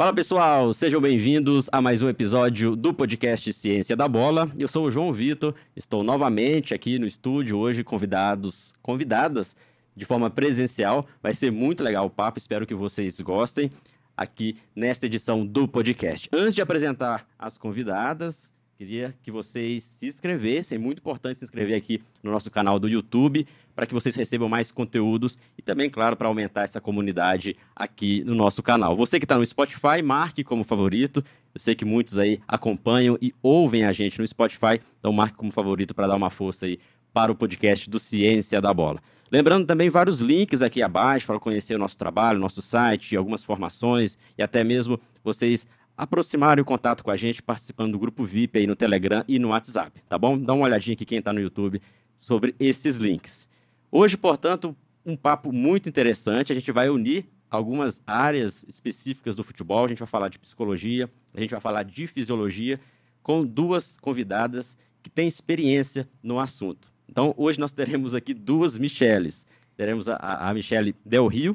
Fala pessoal, sejam bem-vindos a mais um episódio do podcast Ciência da Bola. Eu sou o João Vitor, estou novamente aqui no estúdio hoje, convidados, convidadas de forma presencial. Vai ser muito legal o papo, espero que vocês gostem aqui nesta edição do podcast. Antes de apresentar as convidadas, Queria que vocês se inscrevessem, é muito importante se inscrever aqui no nosso canal do YouTube, para que vocês recebam mais conteúdos e também, claro, para aumentar essa comunidade aqui no nosso canal. Você que está no Spotify, marque como favorito. Eu sei que muitos aí acompanham e ouvem a gente no Spotify, então marque como favorito para dar uma força aí para o podcast do Ciência da Bola. Lembrando também vários links aqui abaixo para conhecer o nosso trabalho, nosso site, algumas formações e até mesmo vocês aproximarem o contato com a gente participando do grupo VIP aí no Telegram e no WhatsApp, tá bom? Dá uma olhadinha aqui quem está no YouTube sobre esses links. Hoje, portanto, um papo muito interessante. A gente vai unir algumas áreas específicas do futebol. A gente vai falar de psicologia, a gente vai falar de fisiologia, com duas convidadas que têm experiência no assunto. Então, hoje nós teremos aqui duas Micheles. Teremos a, a Michele Del Rio,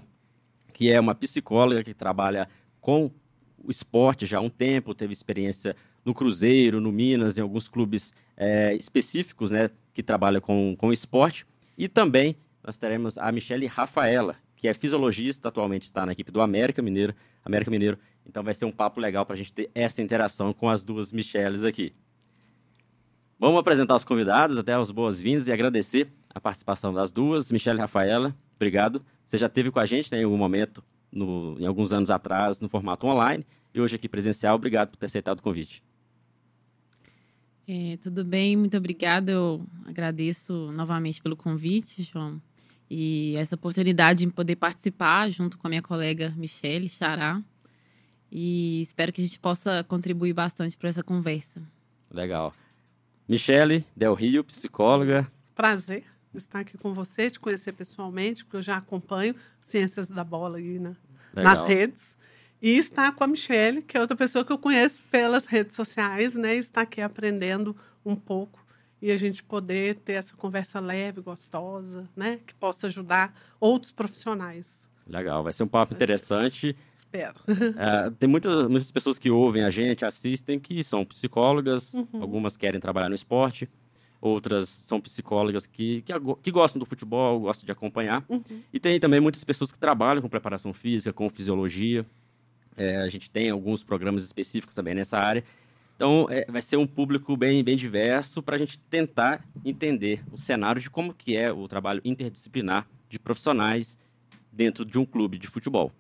que é uma psicóloga que trabalha com o esporte já há um tempo, teve experiência no Cruzeiro, no Minas, em alguns clubes é, específicos né, que trabalham com, com esporte. E também nós teremos a Michele Rafaela, que é fisiologista, atualmente está na equipe do América Mineiro. América Mineiro. Então vai ser um papo legal para a gente ter essa interação com as duas Micheles aqui. Vamos apresentar os convidados, até as boas-vindas e agradecer a participação das duas. Michele Rafaela, obrigado. Você já esteve com a gente né, em algum momento no, em alguns anos atrás no formato online e hoje aqui presencial. Obrigado por ter aceitado o convite. É, tudo bem, muito obrigada. Eu agradeço novamente pelo convite, João, e essa oportunidade de poder participar junto com a minha colega Michele Xará. E espero que a gente possa contribuir bastante para essa conversa. Legal. Michele Del Rio, psicóloga. Prazer estar aqui com você, te conhecer pessoalmente, porque eu já acompanho Ciências da Bola aí né, nas redes. E estar com a Michelle, que é outra pessoa que eu conheço pelas redes sociais, né? Estar aqui aprendendo um pouco e a gente poder ter essa conversa leve, gostosa, né? Que possa ajudar outros profissionais. Legal, vai ser um papo interessante. Espero. É, tem muitas, muitas pessoas que ouvem a gente, assistem, que são psicólogas, uhum. algumas querem trabalhar no esporte outras são psicólogas que, que, que, gostam do futebol, gostam de acompanhar. Uhum. E tem também muitas pessoas que trabalham com preparação física, com fisiologia. É, a gente tem alguns programas específicos também nessa área. Então, é, vai ser um público bem, bem diverso para a gente tentar entender o cenário de como que é o trabalho interdisciplinar de profissionais dentro de um clube de futebol.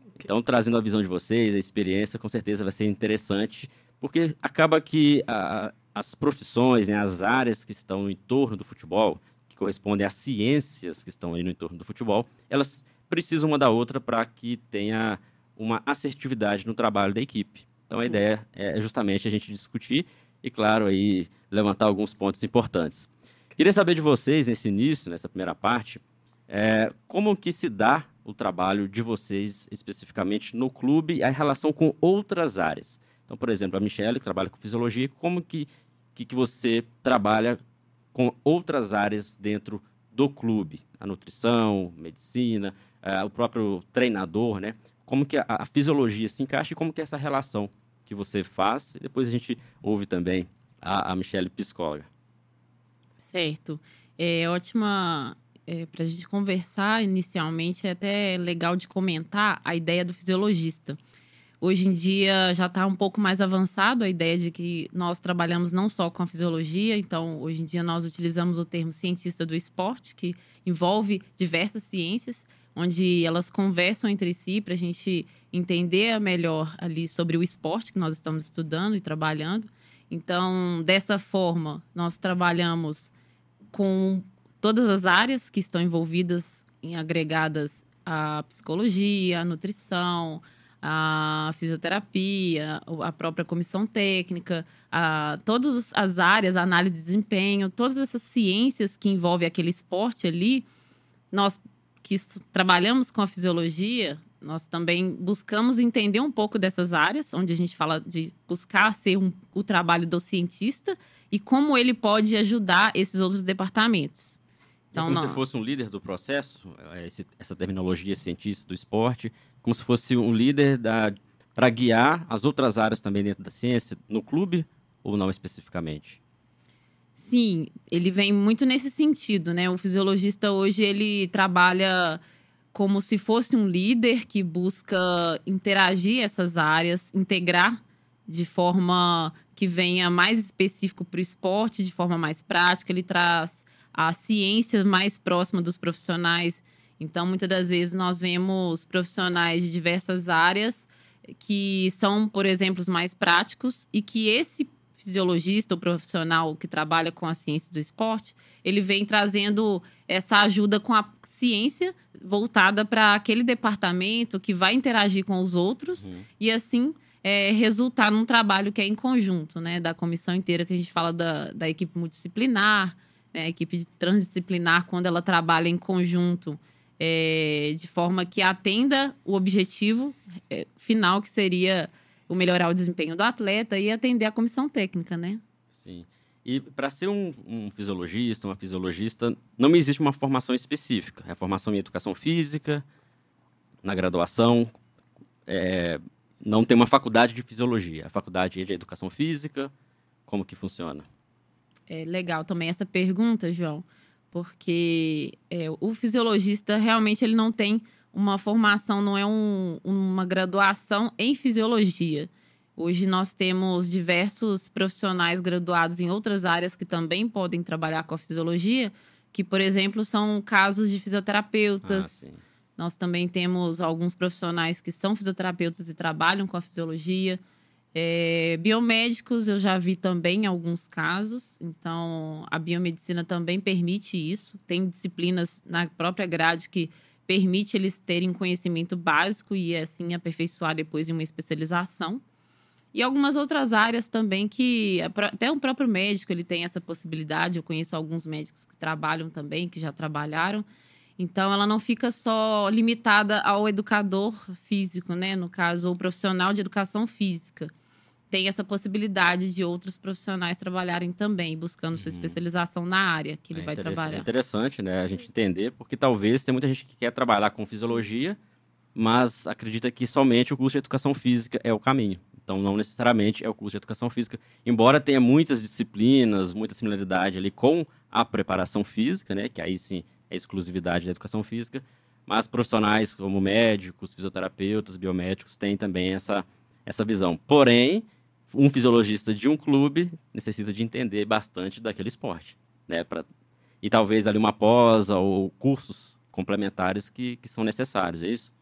Okay. Então, trazendo a visão de vocês, a experiência, com certeza vai ser interessante, porque acaba que a, as profissões, né, as áreas que estão em torno do futebol, que correspondem às ciências que estão aí no entorno do futebol, elas precisam uma da outra para que tenha uma assertividade no trabalho da equipe. Então a ideia é justamente a gente discutir e, claro, aí levantar alguns pontos importantes. Queria saber de vocês, nesse início, nessa primeira parte, é, como que se dá o trabalho de vocês especificamente no clube e a relação com outras áreas. Então, por exemplo, a Michelle, que trabalha com fisiologia, como que que, que você trabalha com outras áreas dentro do clube, a nutrição, medicina, uh, o próprio treinador, né? Como que a, a, fisiologia se encaixa e como que é essa relação que você faz. E depois a gente ouve também a, a Michelle, psicóloga. Certo. É ótima é, para a gente conversar inicialmente. É até legal de comentar a ideia do fisiologista. Hoje em dia já está um pouco mais avançado a ideia de que nós trabalhamos não só com a fisiologia, então hoje em dia nós utilizamos o termo cientista do esporte, que envolve diversas ciências, onde elas conversam entre si para a gente entender melhor ali sobre o esporte que nós estamos estudando e trabalhando. Então, dessa forma, nós trabalhamos com todas as áreas que estão envolvidas em agregadas à psicologia, à nutrição, a fisioterapia, a própria comissão técnica, a, todas as áreas, a análise de desempenho, todas essas ciências que envolvem aquele esporte ali, nós que trabalhamos com a fisiologia, nós também buscamos entender um pouco dessas áreas, onde a gente fala de buscar ser um, o trabalho do cientista e como ele pode ajudar esses outros departamentos. Então, é como não. se fosse um líder do processo, esse, essa terminologia cientista do esporte, como se fosse um líder para guiar as outras áreas também dentro da ciência no clube ou não especificamente? Sim, ele vem muito nesse sentido, né? O fisiologista hoje ele trabalha como se fosse um líder que busca interagir essas áreas, integrar de forma que venha mais específico para o esporte, de forma mais prática. Ele traz a ciência mais próxima dos profissionais. Então, muitas das vezes nós vemos profissionais de diversas áreas que são, por exemplo, os mais práticos e que esse fisiologista ou profissional que trabalha com a ciência do esporte, ele vem trazendo essa ajuda com a ciência voltada para aquele departamento que vai interagir com os outros uhum. e assim é, resultar num trabalho que é em conjunto, né? Da comissão inteira, que a gente fala da, da equipe multidisciplinar, né, a equipe transdisciplinar, quando ela trabalha em conjunto, é, de forma que atenda o objetivo é, final, que seria o melhorar o desempenho do atleta e atender a comissão técnica, né? Sim. E para ser um, um, fisiologista, uma fisiologista, não existe uma formação específica. É a formação em educação física, na graduação, é, não tem uma faculdade de fisiologia. A faculdade é de educação física, como que funciona? É legal também essa pergunta, João, porque é, o fisiologista realmente ele não tem uma formação, não é um, uma graduação em fisiologia. Hoje nós temos diversos profissionais graduados em outras áreas que também podem trabalhar com a fisiologia, que, por exemplo, são casos de fisioterapeutas. Ah, nós também temos alguns profissionais que são fisioterapeutas e trabalham com a fisiologia. É, biomédicos eu já vi também alguns casos, então a biomedicina também permite isso. Tem disciplinas na própria grade que permite eles terem conhecimento básico e assim aperfeiçoar depois em uma especialização. E algumas outras áreas também que até o próprio médico ele tem essa possibilidade. Eu conheço alguns médicos que trabalham também, que já trabalharam. Então ela não fica só limitada ao educador físico, né? No caso, o profissional de educação física tem essa possibilidade de outros profissionais trabalharem também, buscando sua uhum. especialização na área que ele é vai trabalhar. É interessante, né, a gente entender, porque talvez tem muita gente que quer trabalhar com fisiologia, mas acredita que somente o curso de educação física é o caminho. Então, não necessariamente é o curso de educação física, embora tenha muitas disciplinas, muita similaridade ali com a preparação física, né, que aí sim é exclusividade da educação física, mas profissionais como médicos, fisioterapeutas, biomédicos têm também essa, essa visão. Porém, um fisiologista de um clube necessita de entender bastante daquele esporte, né? Pra, e talvez ali uma pós ou cursos complementares que, que são necessários, é isso?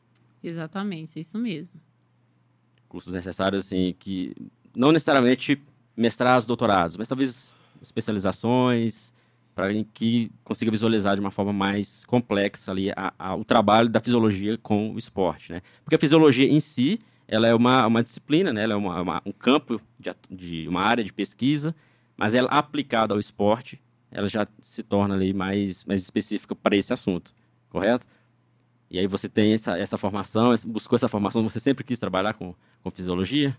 Exatamente, é isso mesmo. Cursos necessários, assim, que não necessariamente mestrados, doutorados, mas talvez especializações, para que consiga visualizar de uma forma mais complexa ali a, a, o trabalho da fisiologia com o esporte, né? Porque a fisiologia em si, ela é uma, uma disciplina, né? ela é uma, uma, um campo de, de, uma área de pesquisa, mas ela aplicada ao esporte, ela já se torna ali mais, mais específica para esse assunto, correto? E aí você tem essa, essa formação, buscou essa formação, você sempre quis trabalhar com, com fisiologia?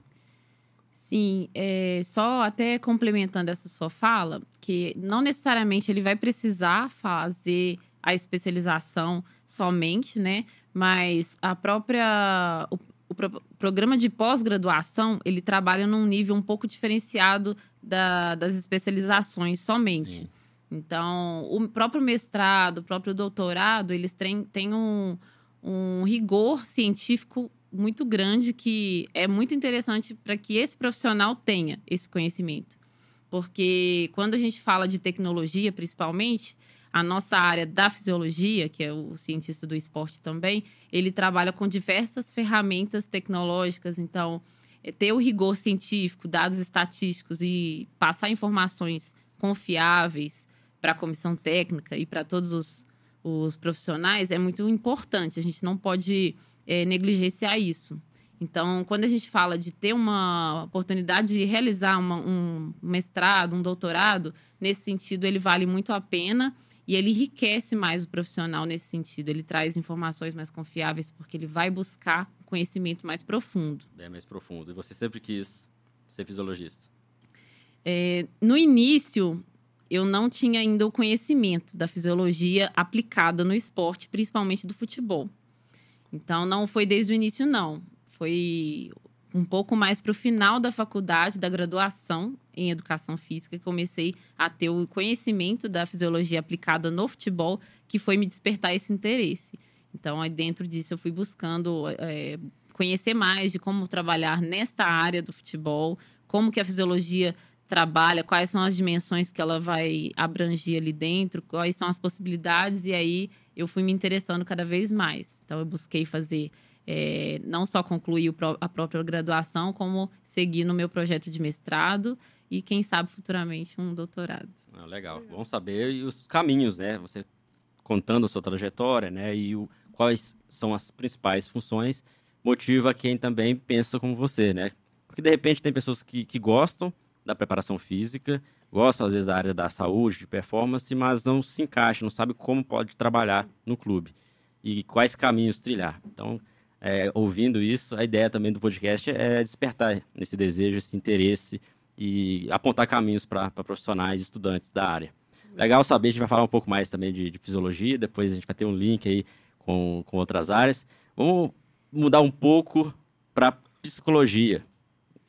Sim, é, só até complementando essa sua fala, que não necessariamente ele vai precisar fazer a especialização somente, né? Mas a própria, o, pro programa de pós-graduação, ele trabalha num nível um pouco diferenciado da, das especializações somente. Sim. Então, o próprio mestrado, o próprio doutorado, eles têm, têm um, um rigor científico muito grande que é muito interessante para que esse profissional tenha esse conhecimento. Porque quando a gente fala de tecnologia, principalmente, a nossa área da fisiologia, que é o cientista do esporte também, ele trabalha com diversas ferramentas tecnológicas. Então, é ter o rigor científico, dados estatísticos e passar informações confiáveis para a comissão técnica e para todos os, os profissionais é muito importante. A gente não pode é, negligenciar isso. Então, quando a gente fala de ter uma oportunidade de realizar uma, um mestrado, um doutorado, nesse sentido, ele vale muito a pena. E ele enriquece mais o profissional nesse sentido. Ele traz informações mais confiáveis, porque ele vai buscar conhecimento mais profundo. É mais profundo. E você sempre quis ser fisiologista? É, no início, eu não tinha ainda o conhecimento da fisiologia aplicada no esporte, principalmente do futebol. Então, não foi desde o início, não. Foi um pouco mais para o final da faculdade, da graduação em educação física, comecei a ter o conhecimento da fisiologia aplicada no futebol, que foi me despertar esse interesse. Então, aí dentro disso, eu fui buscando é, conhecer mais de como trabalhar nesta área do futebol, como que a fisiologia trabalha, quais são as dimensões que ela vai abranger ali dentro, quais são as possibilidades, e aí eu fui me interessando cada vez mais. Então, eu busquei fazer é, não só concluir a própria graduação, como seguir no meu projeto de mestrado e, quem sabe, futuramente um doutorado. Ah, legal, bom saber e os caminhos, né? Você contando a sua trajetória, né? E o, quais são as principais funções, motiva quem também pensa como você, né? Porque, de repente, tem pessoas que, que gostam da preparação física, gostam, às vezes, da área da saúde, de performance, mas não se encaixam, não sabe como pode trabalhar no clube e quais caminhos trilhar. Então, é, ouvindo isso, a ideia também do podcast é despertar esse desejo, esse interesse e apontar caminhos para profissionais e estudantes da área. Legal saber, a gente vai falar um pouco mais também de, de fisiologia, depois a gente vai ter um link aí com, com outras áreas. Vamos mudar um pouco para psicologia.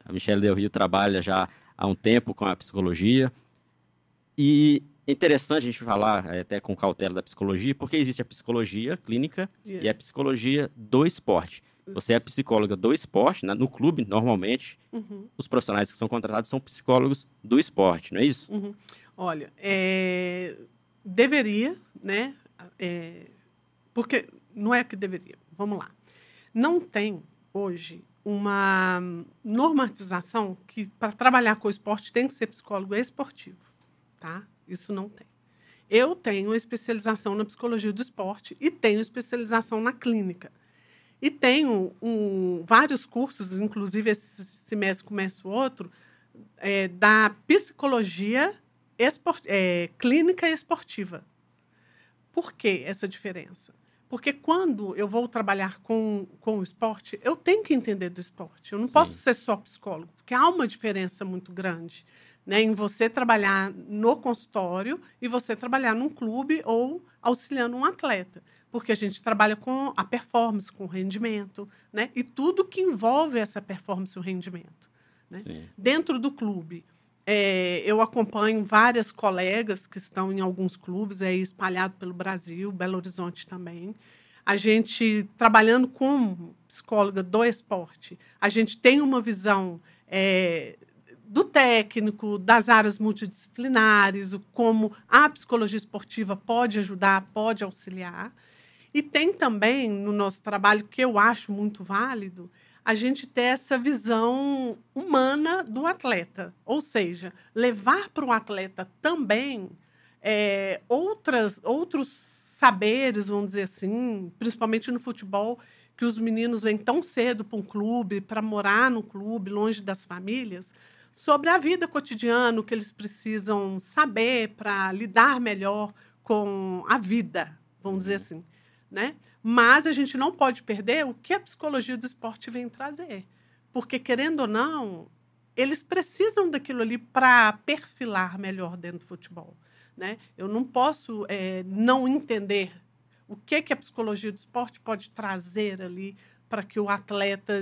A Michelle Del Rio trabalha já há um tempo com a psicologia e interessante a gente falar é, até com cautela da psicologia, porque existe a psicologia clínica yeah. e a psicologia do esporte. Você é psicóloga do esporte, né? no clube, normalmente, uhum. os profissionais que são contratados são psicólogos do esporte, não é isso? Uhum. Olha, é... deveria, né? É... Porque não é que deveria. Vamos lá. Não tem hoje uma normatização que para trabalhar com o esporte tem que ser psicólogo esportivo, tá? Isso não tem. Eu tenho especialização na psicologia do esporte e tenho especialização na clínica. E tenho um, vários cursos, inclusive esse semestre começa outro, é, da psicologia esport, é, clínica e esportiva. Por que essa diferença? Porque quando eu vou trabalhar com, com o esporte, eu tenho que entender do esporte. Eu não Sim. posso ser só psicólogo, porque há uma diferença muito grande né, em você trabalhar no consultório e você trabalhar num clube ou auxiliando um atleta. Porque a gente trabalha com a performance, com o rendimento, né? E tudo que envolve essa performance e o rendimento. Né? Dentro do clube, é, eu acompanho várias colegas que estão em alguns clubes aí espalhado pelo Brasil, Belo Horizonte também. A gente, trabalhando como psicóloga do esporte, a gente tem uma visão é, do técnico, das áreas multidisciplinares, como a psicologia esportiva pode ajudar, pode auxiliar. E tem também no nosso trabalho, que eu acho muito válido, a gente ter essa visão humana do atleta. Ou seja, levar para o atleta também é, outras, outros saberes, vamos dizer assim, principalmente no futebol, que os meninos vêm tão cedo para um clube, para morar no clube, longe das famílias sobre a vida cotidiana, o que eles precisam saber para lidar melhor com a vida, vamos dizer assim, né? Mas a gente não pode perder o que a psicologia do esporte vem trazer, porque querendo ou não, eles precisam daquilo ali para perfilar melhor dentro do futebol, né? Eu não posso é, não entender o que que a psicologia do esporte pode trazer ali para que o atleta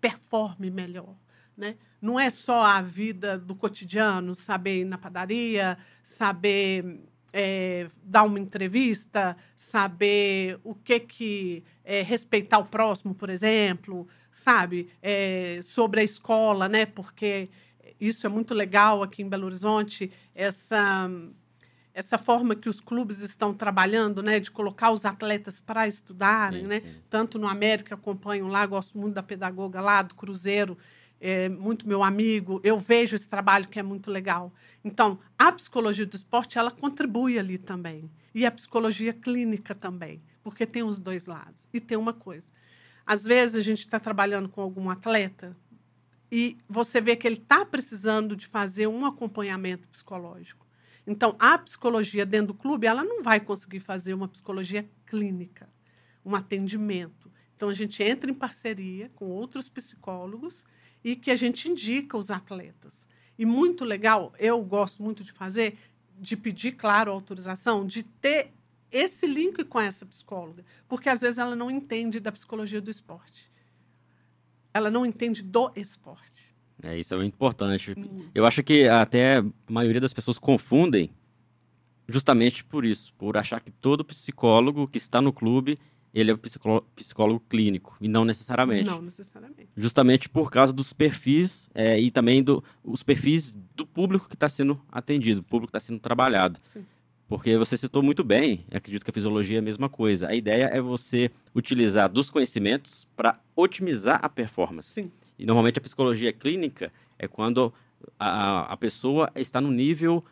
performe melhor, né? Não é só a vida do cotidiano, saber ir na padaria, saber é, dar uma entrevista, saber o que que é, respeitar o próximo, por exemplo, sabe? É, sobre a escola, né? Porque isso é muito legal aqui em Belo Horizonte, essa essa forma que os clubes estão trabalhando, né, de colocar os atletas para estudarem, sim, né? Sim. Tanto no América acompanho lá, gosto muito da pedagoga lá do Cruzeiro, é muito meu amigo, eu vejo esse trabalho que é muito legal. Então, a psicologia do esporte, ela contribui ali também. E a psicologia clínica também, porque tem os dois lados. E tem uma coisa, às vezes a gente está trabalhando com algum atleta e você vê que ele está precisando de fazer um acompanhamento psicológico. Então, a psicologia dentro do clube, ela não vai conseguir fazer uma psicologia clínica, um atendimento. Então, a gente entra em parceria com outros psicólogos e que a gente indica os atletas. E muito legal, eu gosto muito de fazer, de pedir, claro, autorização, de ter esse link com essa psicóloga, porque às vezes ela não entende da psicologia do esporte. ela não entende do esporte. É, isso é muito importante. Eu acho que até a maioria das pessoas confundem justamente por isso, por achar que todo psicólogo que está no clube, ele é um psicólogo, psicólogo clínico, e não necessariamente. Não necessariamente. Justamente por causa dos perfis é, e também do, os perfis do público que está sendo atendido, do público que está sendo trabalhado. Sim. Porque você citou muito bem, acredito que a fisiologia é a mesma coisa. A ideia é você utilizar dos conhecimentos para otimizar a performance. Sim. E normalmente a psicologia clínica é quando a, a pessoa está no nível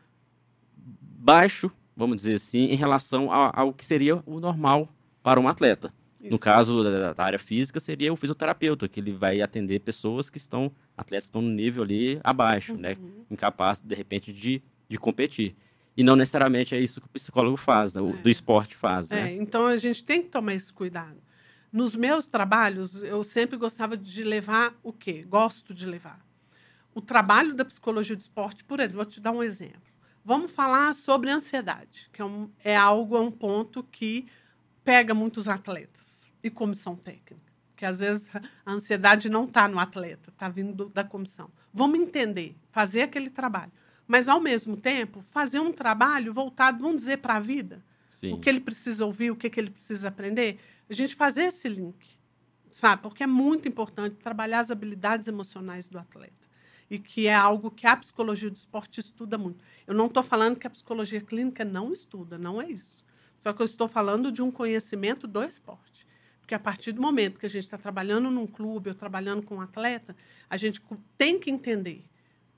baixo, vamos dizer assim, em relação ao, ao que seria o normal para um atleta. Isso. No caso da, da, área física, seria o fisioterapeuta, que ele vai atender pessoas que estão, atletas que estão no nível ali abaixo, né? uhum. né? Incapazes, de repente, de, de competir. E não necessariamente é isso que o psicólogo faz, né? o, é. do esporte faz. Né? É, então a gente tem que tomar esse cuidado. Nos meus trabalhos, eu sempre gostava de levar o quê? Gosto de levar. O trabalho da psicologia do esporte, por exemplo, vou te dar um exemplo. Vamos falar sobre ansiedade, que é, um, é algo, é um ponto que pega muitos atletas e comissão técnica. Que às vezes a ansiedade não está no atleta, está vindo da comissão. Vamos entender, fazer aquele trabalho. Mas, ao mesmo tempo, fazer um trabalho voltado, vamos dizer, para a vida. Sim. O que ele precisa ouvir, o que, que ele precisa aprender a gente fazer esse link, sabe? Porque é muito importante trabalhar as habilidades emocionais do atleta. E que é algo que a psicologia do esporte estuda muito. Eu não estou falando que a psicologia clínica não estuda, não é isso. Só que eu estou falando de um conhecimento do esporte. Porque a partir do momento que a gente está trabalhando num clube ou trabalhando com um atleta, a gente tem que entender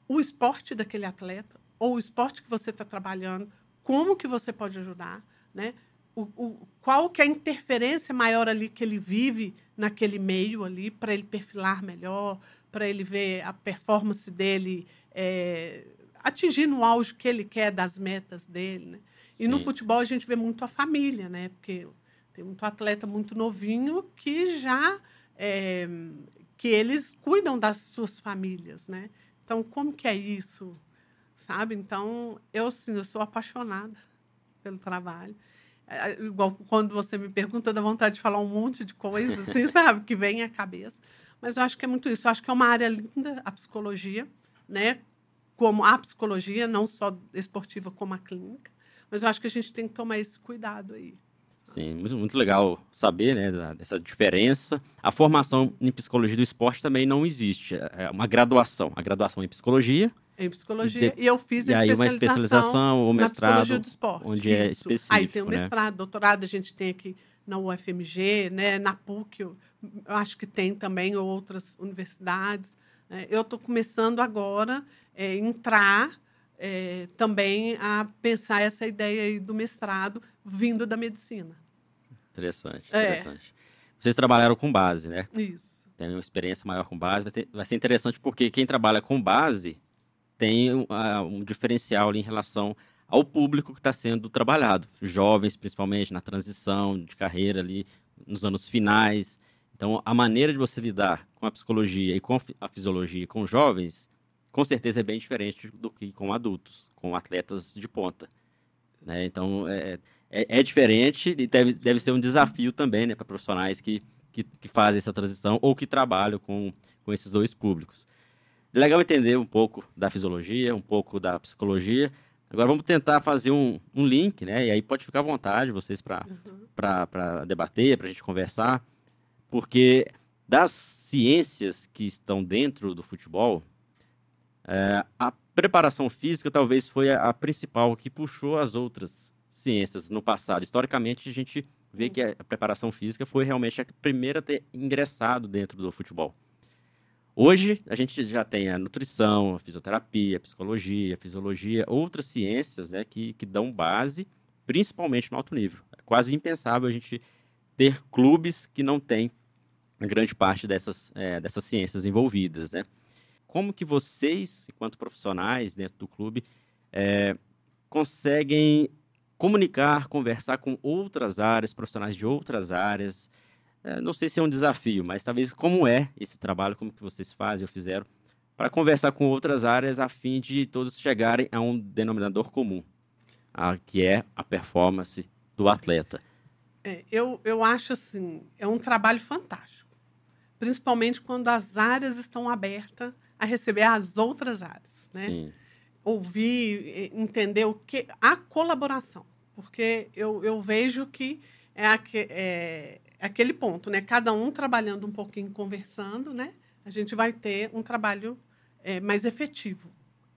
o esporte daquele atleta ou o esporte que você está trabalhando, como que você pode ajudar, né? o, o, qual que é a interferência maior ali que ele vive naquele meio ali para ele perfilar melhor, para ele ver a performance dele é, atingir no auge que ele quer das metas dele. Né? E no futebol a gente vê muito a família, né? Porque tem muito atleta muito novinho que já é, que eles cuidam das suas famílias, né? Então como que é isso, sabe? Então eu, sim, eu sou apaixonada pelo trabalho. É, igual quando você me pergunta, dá vontade de falar um monte de coisas, assim, sabe? Que vem à cabeça. Mas eu acho que é muito isso. Eu acho que é uma área linda, a psicologia, né? Como a psicologia, não só esportiva, como a clínica. Mas eu acho que a gente tem que tomar esse cuidado aí. Sim, muito, muito legal saber né, dessa diferença. A formação em psicologia do esporte também não existe. É uma graduação. A graduação em psicologia em psicologia. De... E eu fiz a e especialização, aí uma especialização ou mestrado, do esporte. Onde é Isso. é específico. Aí tem o um mestrado, né? doutorado, a gente tem aqui na UFMG, né, na PUC, eu, eu acho que tem também outras universidades. É, eu estou começando agora a é, entrar é, também a pensar essa ideia aí do mestrado vindo da medicina. Interessante, é. interessante. Vocês trabalharam com base, né? Isso. Tem uma experiência maior com base. Vai, ter, vai ser interessante porque quem trabalha com base tem uh, um diferencial ali em relação ao público que está sendo trabalhado, jovens principalmente na transição de carreira ali nos anos finais. Então, a maneira de você lidar com a psicologia e com a fisiologia com jovens, com certeza é bem diferente do que com adultos, com atletas de ponta. Né? Então, é, é, é, diferente e deve, deve ser um desafio também né, para profissionais que, que, que, fazem essa transição ou que trabalham com, com esses dois públicos. É legal entender um pouco da fisiologia, um pouco da psicologia. Agora vamos tentar fazer um, um link, né? E aí pode ficar à vontade vocês para uhum. debater, para a gente conversar, porque das ciências que estão dentro do futebol, é, a preparação física talvez foi a, a, principal que puxou as outras ciências no passado. Historicamente, a gente vê que a preparação física foi realmente a primeira a ter ingressado dentro do futebol. Hoje, a gente já tem a nutrição, a fisioterapia, a psicologia, a fisiologia, outras ciências né, que, que dão base, principalmente no alto nível. É quase impensável a gente ter clubes que não têm grande parte dessas, é, dessas ciências envolvidas. Né? Como que vocês, enquanto profissionais dentro do clube, é, conseguem comunicar, conversar com outras áreas, profissionais de outras áreas, é, não sei se é um desafio, mas talvez como é esse trabalho, como que vocês fazem ou fizeram, para conversar com outras áreas a fim de todos chegarem a um denominador comum, a, que é a performance do atleta. É, eu, eu acho assim, é um trabalho fantástico. principalmente quando as áreas estão abertas a receber as outras áreas, né? Sim. Ouvir, entender o que a colaboração, porque eu, eu vejo que é, é, é aquele ponto, né? Cada um trabalhando um pouquinho, conversando, né? A gente vai ter um trabalho é, mais efetivo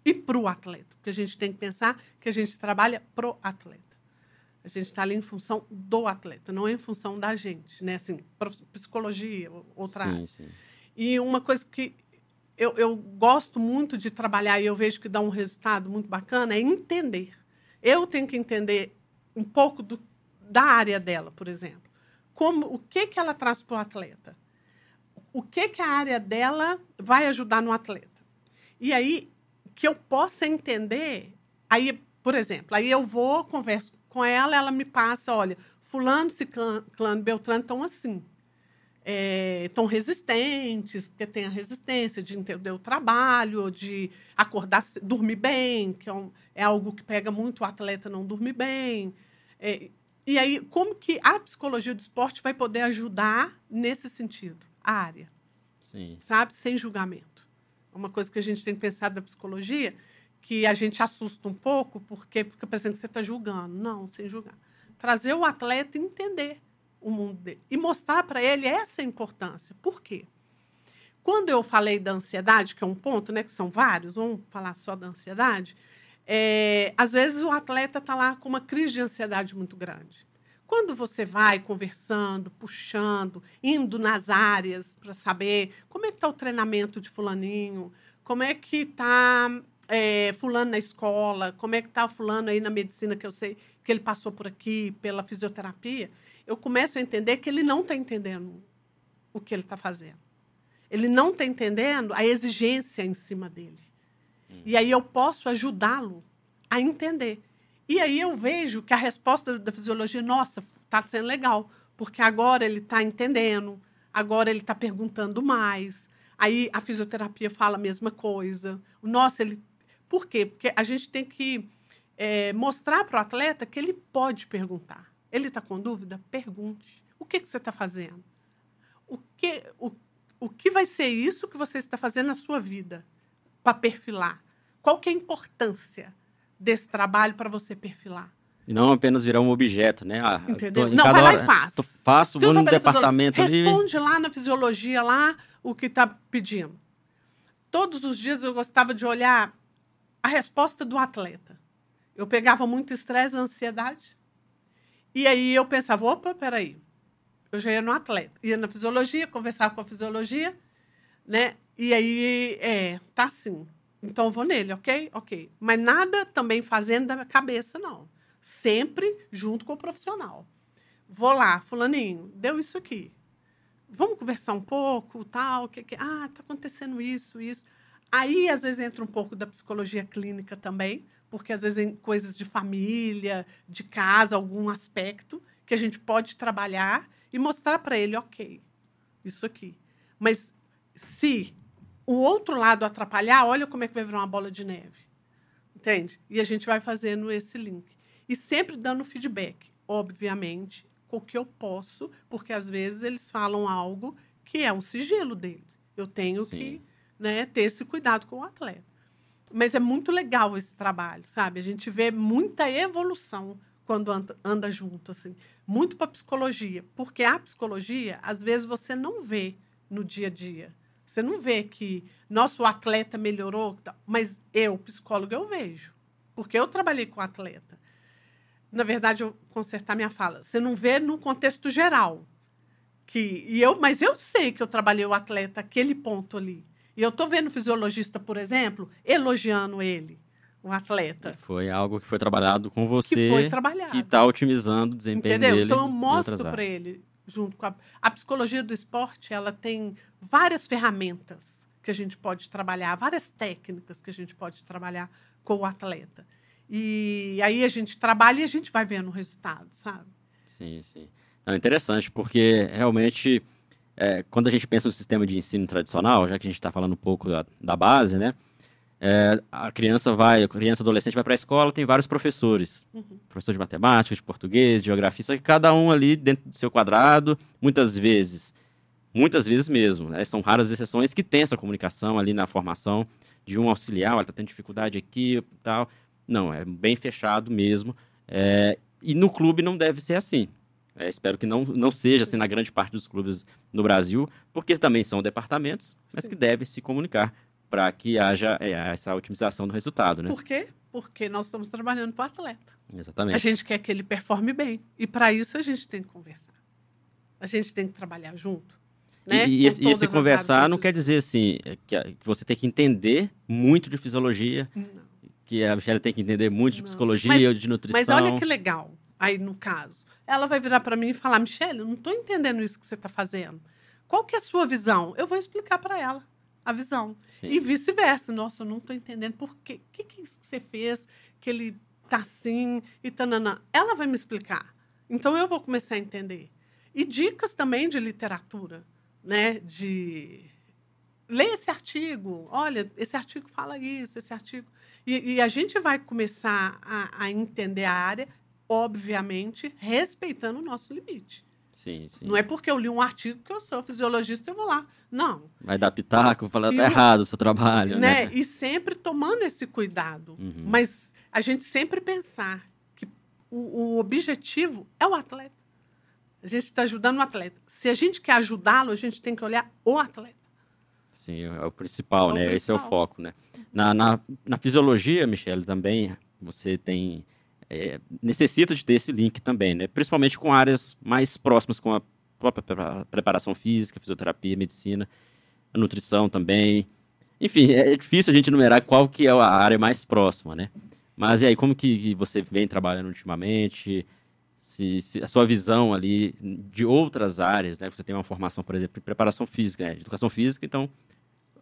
e para o atleta, porque a gente tem que pensar que a gente trabalha pro atleta. A gente está ali em função do atleta, não em função da gente, né? Assim, psicologia, outra sim, área. Sim. E uma coisa que eu, eu gosto muito de trabalhar e eu vejo que dá um resultado muito bacana é entender. Eu tenho que entender um pouco do, da área dela, por exemplo. Como, o que, que ela traz para o atleta? O que, que a área dela vai ajudar no atleta? E aí, que eu possa entender, aí, por exemplo, aí eu vou, converso com ela, ela me passa, olha, fulano, ciclano, beltrano estão assim. É, resistentes, porque tem a resistência de entender o trabalho, de acordar, dormir bem, que é, um, é algo que pega muito o atleta não dormir bem. É, e aí, como que a psicologia do esporte vai poder ajudar nesse sentido? A área. Sim. Sabe? Sem julgamento. É uma coisa que a gente tem que pensar da psicologia, que a gente assusta um pouco porque fica pensando que você está julgando. Não, sem julgar. Trazer o atleta e entender o mundo dele e mostrar para ele essa importância. Por quê? Quando eu falei da ansiedade, que é um ponto, né, que são vários, vamos falar só da ansiedade, é, às vezes o atleta está lá com uma crise de ansiedade muito grande. Quando você vai conversando, puxando, indo nas áreas para saber como é que está o treinamento de fulaninho, como é que está é, fulano na escola, como é que está fulano aí na medicina, que eu sei que ele passou por aqui, pela fisioterapia, eu começo a entender que ele não está entendendo o que ele está fazendo. Ele não está entendendo a exigência em cima dele. Hum. E aí eu posso ajudá-lo a entender. E aí eu vejo que a resposta da fisiologia, nossa, está sendo legal, porque agora ele está entendendo, agora ele está perguntando mais. Aí a fisioterapia fala a mesma coisa. Nossa, ele por quê? Porque a gente tem que é, mostrar para o atleta que ele pode perguntar. Ele está com dúvida? Pergunte. O que, que você está fazendo? O que, o, o que vai ser isso que você está fazendo na sua vida para perfilar? Qual que é a importância desse trabalho para você perfilar? E não apenas virar um objeto, né? Ah, Entendeu? Tô, não, vai lá e faz. Tô, faço, vou no departamento ali. Responde lá na fisiologia, lá, o que está pedindo. Todos os dias eu gostava de olhar a resposta do atleta. Eu pegava muito estresse, ansiedade. E aí eu pensava, opa, peraí. Eu já ia no atleta, ia na fisiologia, conversava com a fisiologia, né? E aí, é, tá assim. Então eu vou nele, ok? Ok. Mas nada também fazendo da cabeça, não. Sempre junto com o profissional. Vou lá, fulaninho, deu isso aqui. Vamos conversar um pouco, tal, que, que ah, tá acontecendo isso, isso. Aí, às vezes, entra um pouco da psicologia clínica também, porque às vezes em coisas de família, de casa, algum aspecto que a gente pode trabalhar e mostrar para ele, ok, isso aqui. Mas se o outro lado atrapalhar, olha como é que vai virar uma bola de neve. Entende? E a gente vai fazendo esse link. E sempre dando feedback, obviamente, com o que eu posso, porque às vezes eles falam algo que é um sigilo deles. Eu tenho Sim. que né, ter esse cuidado com o atleta. Mas é muito legal esse trabalho, sabe? A gente vê muita evolução quando anda, junto, assim. Muito para psicologia, porque a psicologia, às vezes, você não vê no dia a dia. Você não vê que nosso atleta melhorou, mas eu, psicólogo, eu vejo. Porque eu trabalhei com atleta. Na verdade, eu consertar minha fala. Você não vê no contexto geral. Que, e eu, mas eu sei que eu trabalhei o atleta aquele ponto ali. E eu estou vendo o fisiologista, por exemplo, elogiando ele, o atleta. Foi algo que foi trabalhado com você. Que foi trabalhado. Que está otimizando o desempenho Entendeu? dele. Então eu mostro para ele, junto com a, a psicologia do esporte, ela tem várias ferramentas que a gente pode trabalhar, várias técnicas que a gente pode trabalhar com o atleta. E aí a gente trabalha e a gente vai vendo o resultado, sabe? Sim, sim. É interessante, porque realmente é, quando a gente pensa no sistema de ensino tradicional, já que a gente está falando um pouco da, da base, né? É, a criança vai, a criança adolescente vai para a escola, tem vários professores. Uhum. Professor de matemática, de português, de geografia, só que cada um ali dentro do seu quadrado, muitas vezes Muitas vezes mesmo. Né? São raras exceções que tem essa comunicação ali na formação de um auxiliar, ela está tendo dificuldade aqui tal. Não, é bem fechado mesmo. É, e no clube não deve ser assim. É, espero que não, não seja assim na grande parte dos clubes no Brasil, porque também são departamentos, mas Sim. que devem se comunicar para que haja é, essa otimização do resultado, né? Por quê? Porque nós estamos trabalhando para o atleta. Exatamente. A gente quer que ele performe bem. E para isso a gente tem que conversar. A gente tem que trabalhar junto. Né? E, e, e esse conversar não quer dizer assim é, que, que, você tem que entender muito de fisiologia, não. que a Michelle tem que entender muito de psicologia mas, ou de nutrição. Mas olha que legal, aí no caso. Ela vai virar para mim e falar: Michelle, eu não estou entendendo isso que você está fazendo. Qual que é a sua visão? Eu vou explicar para ela a visão. Sim. E vice-versa. Nossa, eu não estou entendendo por quê. O que, que é isso que você fez? Que ele tá assim e tananã. Ela vai me explicar. Então eu vou começar a entender. E dicas também de literatura, né? De ler esse artigo. Olha, esse artigo fala isso, esse artigo. E, e a gente vai começar a, a entender a área, obviamente, respeitando o nosso limite. Sim, sim. Não é porque eu li um artigo que eu sou fisiologista eu vou lá. Não. Vai dar pitaco, falar tá errado o seu trabalho, né? né? E sempre tomando esse cuidado. Uhum. Mas a gente sempre pensar que o, o objetivo é o atleta. A gente está ajudando o atleta. Se a gente quer ajudá-lo, a gente tem que olhar o atleta. Sim, é o principal, é o né? Principal. Esse é o foco, né? Na, na, na fisiologia, Michele, também você tem é, necessita de ter esse link também, né? Principalmente com áreas mais próximas, com a própria preparação física, fisioterapia, medicina, nutrição também. Enfim, é difícil a gente enumerar qual que é a área mais próxima, né? Mas e aí, como que você vem trabalhando ultimamente? Se, se, a sua visão ali de outras áreas, né? Você tem uma formação, por exemplo, em preparação física, né? de educação física, então,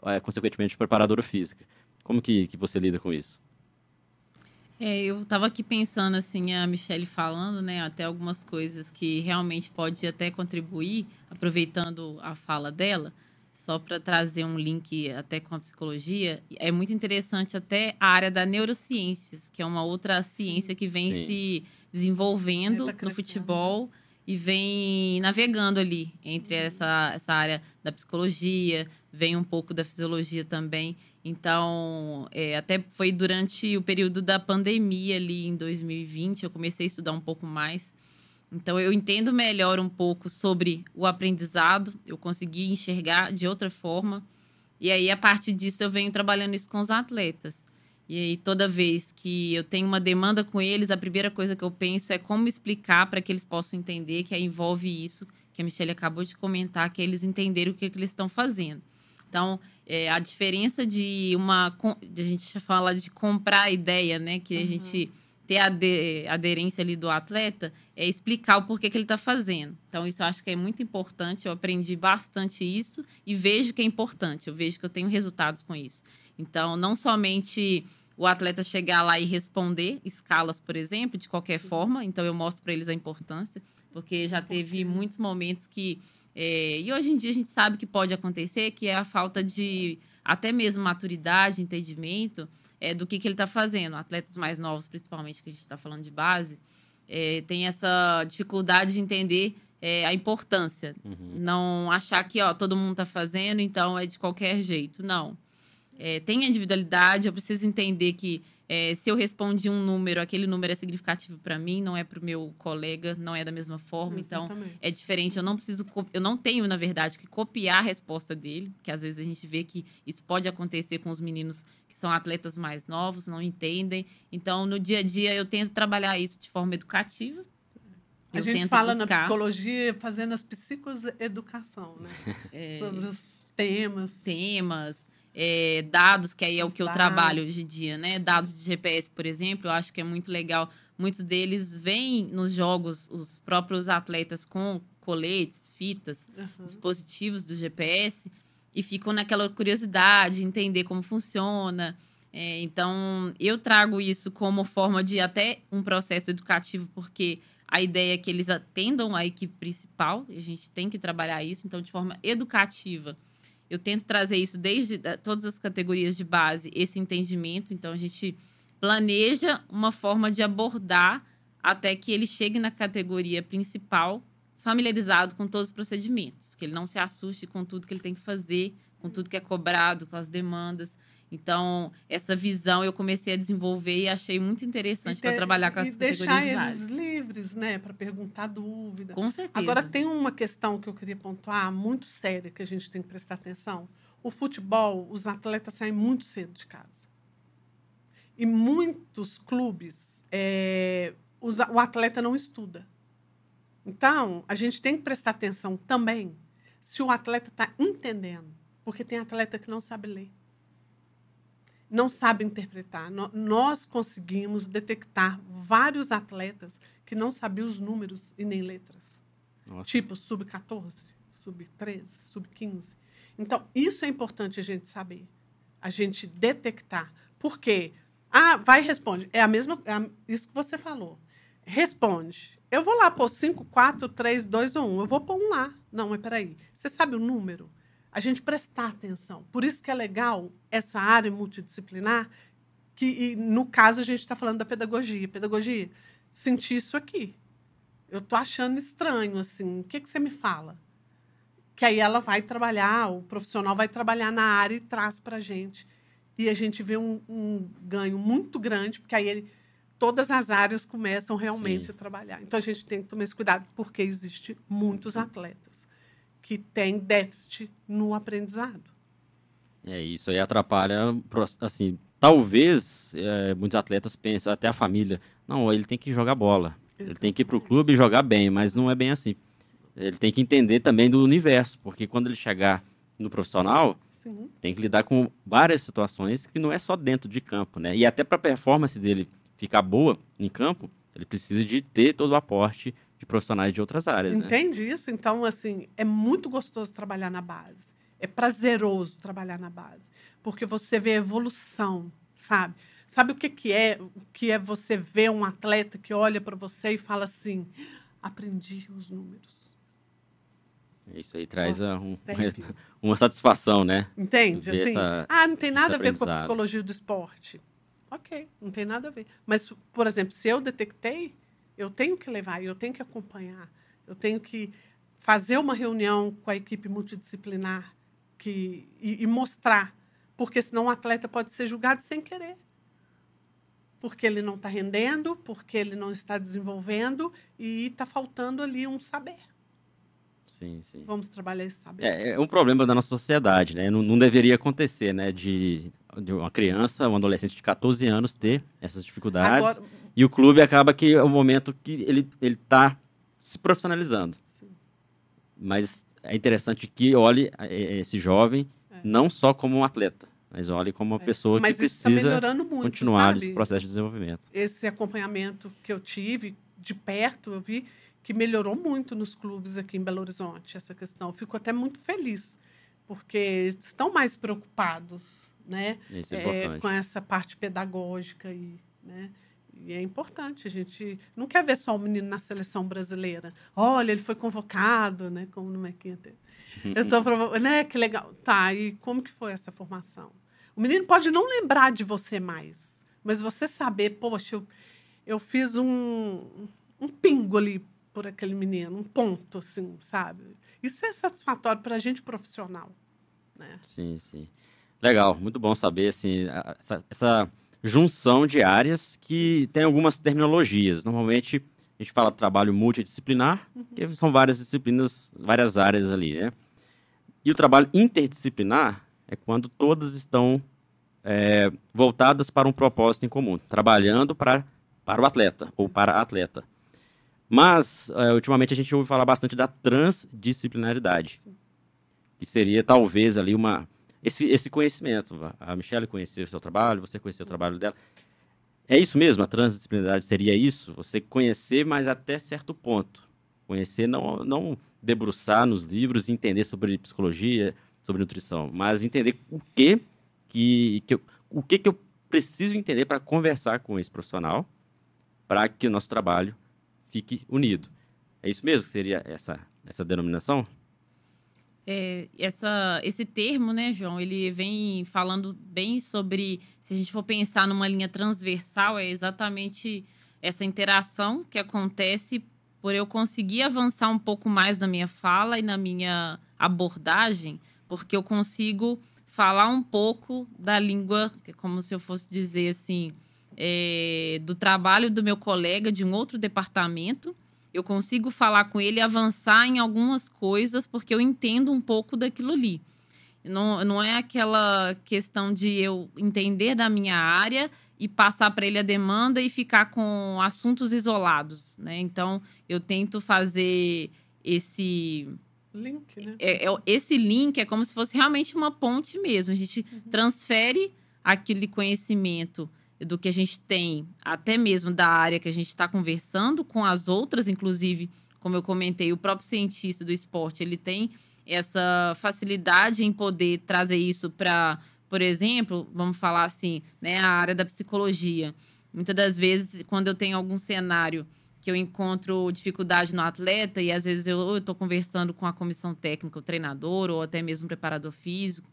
é, consequentemente, preparadora física. Como que, que você lida com isso? É, eu estava aqui pensando, assim, a Michelle falando, né, até algumas coisas que realmente pode até contribuir, aproveitando a fala dela, só para trazer um link até com a psicologia, é muito interessante até a área da neurociências, que é uma outra ciência que vem Sim. se desenvolvendo tá no futebol e vem navegando ali entre essa, essa área da psicologia, vem um pouco da fisiologia também. Então, é, até foi durante o período da pandemia ali em 2020, eu comecei a estudar um pouco mais. Então, eu entendo melhor um pouco sobre o aprendizado, eu consegui enxergar de outra forma. E aí, a partir disso, eu venho trabalhando isso com os atletas. E aí, toda vez que eu tenho uma demanda com eles, a primeira coisa que eu penso é como explicar para que eles possam entender que envolve isso, que a Michelle acabou de comentar, que eles entenderem o que, que eles estão fazendo. Então, é, a diferença de uma. De a gente fala de comprar a ideia, né? Que uhum. a gente ter a aderência ali do atleta é explicar o porquê que ele está fazendo. Então, isso eu acho que é muito importante. Eu aprendi bastante isso e vejo que é importante. Eu vejo que eu tenho resultados com isso. Então, não somente o atleta chegar lá e responder escalas, por exemplo, de qualquer Sim. forma. Então, eu mostro para eles a importância, porque já teve muitos momentos que é, e hoje em dia a gente sabe que pode acontecer, que é a falta de até mesmo maturidade, entendimento é, do que, que ele está fazendo. Atletas mais novos, principalmente, que a gente está falando de base, é, tem essa dificuldade de entender é, a importância. Uhum. Não achar que ó, todo mundo está fazendo, então é de qualquer jeito. Não. É, tem a individualidade, eu preciso entender que é, se eu respondi um número, aquele número é significativo para mim, não é para o meu colega, não é da mesma forma. Então, Exatamente. Então, é diferente. Eu não preciso, eu não tenho, na verdade, que copiar a resposta dele, que às vezes a gente vê que isso pode acontecer com os meninos que são atletas mais novos, não entendem. Então, no dia a dia, eu tento trabalhar isso de forma educativa. A gente fala buscar... na psicologia fazendo as psicoeducação, né? É... Sobre os temas. Temas é, dados, que aí é o que eu trabalho hoje em dia, né? Dados de GPS, por exemplo, eu acho que é muito legal. Muitos deles vêm nos jogos, os próprios atletas com coletes, fitas, uhum. dispositivos do GPS, e ficam naquela curiosidade, entender como funciona. É, então, eu trago isso como forma de até um processo educativo, porque a ideia é que eles atendam a equipe principal, e a gente tem que trabalhar isso, então, de forma educativa eu tento trazer isso desde todas as categorias de base, esse entendimento. Então, a gente planeja uma forma de abordar até que ele chegue na categoria principal, familiarizado com todos os procedimentos, que ele não se assuste com tudo que ele tem que fazer, com tudo que é cobrado, com as demandas. Então, essa visão eu comecei a desenvolver e achei muito interessante para trabalhar com as e deixar eles livres, né, para perguntar dúvida. Com certeza. Agora tem uma questão que eu queria pontuar muito séria que a gente tem que prestar atenção. O futebol, os atletas saem muito cedo de casa. E muitos clubes, é, os, o atleta não estuda. Então, a gente tem que prestar atenção também se o atleta está entendendo, porque tem atleta que não sabe ler não sabe interpretar. Nós conseguimos detectar vários atletas que não sabiam os números e nem letras. Nossa. Tipo sub-14, sub-13, sub-15. Então, isso é importante a gente saber, a gente detectar. Por quê? Ah, vai e responde. É a mesma, é isso que você falou. Responde. Eu vou lá pôr 5, 4, 3, 2 ou 1. Eu vou pôr um lá. Não, mas peraí. Você sabe o número? A gente prestar atenção. Por isso que é legal essa área multidisciplinar, que no caso a gente está falando da pedagogia. Pedagogia, senti isso aqui. Eu estou achando estranho, assim, o que, que você me fala? Que aí ela vai trabalhar, o profissional vai trabalhar na área e traz para a gente. E a gente vê um, um, ganho muito grande, porque aí ele, todas as áreas começam realmente Sim. a trabalhar. Então a gente tem que tomar esse cuidado, porque existe muitos atletas que tem déficit no aprendizado. É, isso aí atrapalha, assim, talvez é, muitos atletas pensam, até a família, não, ele tem que jogar bola, Exatamente. ele tem que ir para o clube e jogar bem, mas não é bem assim. Ele tem que entender também do universo, porque quando ele chegar no profissional, Sim. tem que lidar com várias situações que não é só dentro de campo, né? E até para a performance dele ficar boa em campo, ele precisa de ter todo o aporte profissionais de outras áreas. Entende né? isso? Então, assim, é muito gostoso trabalhar na base. É prazeroso trabalhar na base. Porque você vê evolução, sabe? Sabe o que, que é? O que é você ver um atleta que olha para você e fala assim: aprendi os números. Isso aí traz Nossa, um, uma satisfação, né? Entende? Assim, essa, ah, não tem nada a ver com a psicologia do esporte. Ok, não tem nada a ver. Mas, por exemplo, se eu detectei, eu tenho que levar, eu tenho que acompanhar, eu tenho que fazer uma reunião com a equipe multidisciplinar que, e, e mostrar, porque senão o atleta pode ser julgado sem querer. Porque ele não está rendendo, porque ele não está desenvolvendo e está faltando ali um saber. Sim, sim. Vamos trabalhar esse saber. É, é um problema da nossa sociedade, né? Não, não deveria acontecer, né? De, de, uma criança, um adolescente de 14 anos ter essas dificuldades. Agora, e o clube acaba que é o momento que ele ele está se profissionalizando. Sim. Mas é interessante que olhe é, é, esse jovem é. não só como um atleta, mas olhe como uma é. pessoa mas que tá precisa tá muito, continuar sabe? esse processo de desenvolvimento. Esse acompanhamento que eu tive de perto, eu vi que melhorou muito nos clubes aqui em Belo Horizonte essa questão. Eu fico até muito feliz porque estão mais preocupados, né, é com essa parte pedagógica e, né, e é importante, a gente não quer ver só o menino na seleção brasileira. Olha, ele foi convocado, né? Como no Mequinha Eu tô né? Que legal. Tá, e como que foi essa formação? O menino pode não lembrar de você mais, mas você saber, poxa, eu, eu fiz um, um pingo ali por aquele menino, um ponto, assim, sabe? Isso é satisfatório para a gente profissional, né? Sim, sim. Legal, muito bom saber, assim, essa, essa junção de áreas que tem algumas terminologias. Normalmente a gente fala trabalho multidisciplinar, uhum. que são várias disciplinas, várias áreas ali, né? E o trabalho interdisciplinar é quando todas estão é, voltadas para um propósito em comum, trabalhando para, para o atleta ou para a atleta. Mas, é, ultimamente, a gente ouve falar bastante da transdisciplinaridade, Sim. que seria talvez ali uma esse, esse conhecimento. A Michelle conheceu o seu trabalho, você conheceu o trabalho dela. É isso mesmo? A transdisciplinaridade seria isso? Você conhecer, mas até certo ponto. Conhecer, não, não debruçar nos livros e entender sobre psicologia, sobre nutrição, mas entender o que que, que eu, o que, que eu preciso entender para conversar com esse profissional para que o nosso trabalho fique unido. É isso mesmo que seria essa, essa denominação? É, essa, esse termo, né, João, ele vem falando bem sobre, se a gente for pensar numa linha transversal, é exatamente essa interação que acontece por eu conseguir avançar um pouco mais na minha fala e na minha abordagem, porque eu consigo falar um pouco da língua, é como se eu fosse dizer assim, é, do trabalho do meu colega de um outro departamento. Eu consigo falar com ele e avançar em algumas coisas, porque eu entendo um pouco daquilo ali. Não, não é aquela questão de eu entender da minha área e passar para ele a demanda e ficar com assuntos isolados, né? Então, eu tento fazer esse link, né? É, é, esse link é como se fosse realmente uma ponte mesmo. A gente uhum. transfere aquele conhecimento do que a gente tem, até mesmo da área que a gente está conversando com as outras, inclusive, como eu comentei, o próprio cientista do esporte, ele tem essa facilidade em poder trazer isso para, por exemplo, vamos falar assim, né, a área da psicologia. Muitas das vezes, quando eu tenho algum cenário que eu encontro dificuldade no atleta, e às vezes eu estou conversando com a comissão técnica, o treinador, ou até mesmo o preparador físico,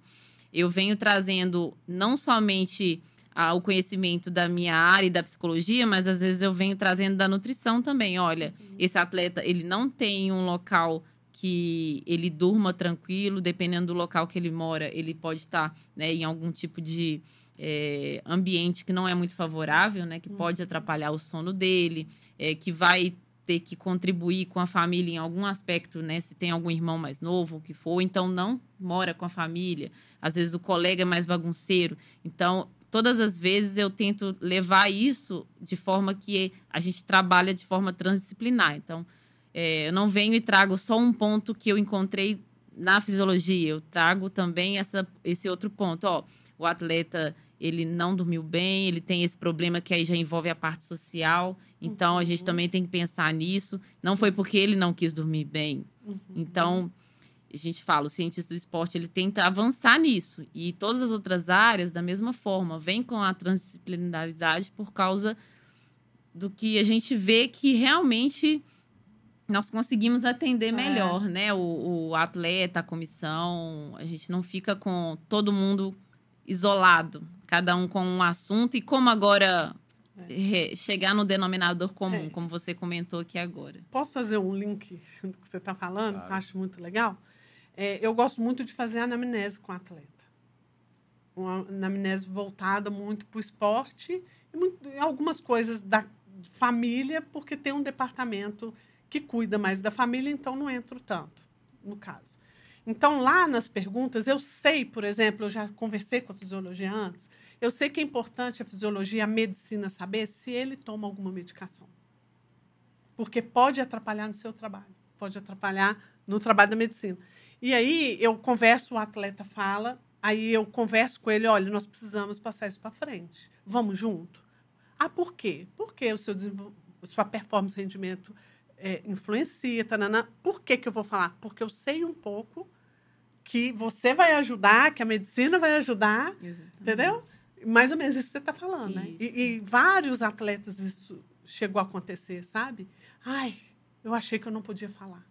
eu venho trazendo não somente o conhecimento da minha área e da psicologia, mas às vezes eu venho trazendo da nutrição também. Olha, uhum. esse atleta, ele não tem um local que ele durma tranquilo, dependendo do local que ele mora, ele pode estar né, em algum tipo de é, ambiente que não é muito favorável, né, que uhum. pode atrapalhar o sono dele, é, que vai ter que contribuir com a família em algum aspecto, né? Se tem algum irmão mais novo, o que for, então não mora com a família. Às vezes o colega é mais bagunceiro. Então, todas as vezes eu tento levar isso de forma que a gente trabalha de forma transdisciplinar. Então, é, eu não venho e trago só um ponto que eu encontrei na fisiologia, eu trago também essa, esse outro ponto. Ó, o atleta ele não dormiu bem, ele tem esse problema que aí já envolve a parte social. Então, uhum. a gente uhum. também tem que pensar nisso. Não foi porque ele não quis dormir bem. Uhum. Então, a gente fala, o cientista do esporte, ele tenta avançar nisso. E todas as outras áreas, da mesma forma, vem com a transdisciplinaridade por causa do que a gente vê que realmente nós conseguimos atender é. melhor, é. né? O, o, atleta, a comissão, a gente não fica com todo mundo isolado, cada um com um assunto. E como agora é. chegar no denominador comum, é. como você comentou aqui agora. Posso fazer um link do que você está falando, claro. que eu acho muito legal? É, eu gosto muito de fazer anamnese com atleta. Uma anamnese voltada muito para o esporte e, muito, algumas coisas da família, porque tem um departamento que cuida mais da família, então não entro tanto, no caso. Então, lá nas perguntas, eu sei, por exemplo, eu já conversei com a fisiologia antes, eu sei que é importante a fisiologia, a medicina saber se ele toma alguma medicação. Porque pode atrapalhar no seu trabalho, pode atrapalhar no trabalho da medicina. E aí eu converso, o atleta fala, aí eu converso com ele, olha, nós precisamos passar isso para frente. Vamos junto? Ah, por quê? Porque o seu sua performance, rendimento é, influencia, tanana. Por que, que eu vou falar? Porque eu sei um pouco que você vai ajudar, que a medicina vai ajudar, Exatamente. entendeu? Mais ou menos isso que você está falando, né? E, e, vários atletas isso chegou a acontecer, sabe? Ai, eu achei que eu não podia falar.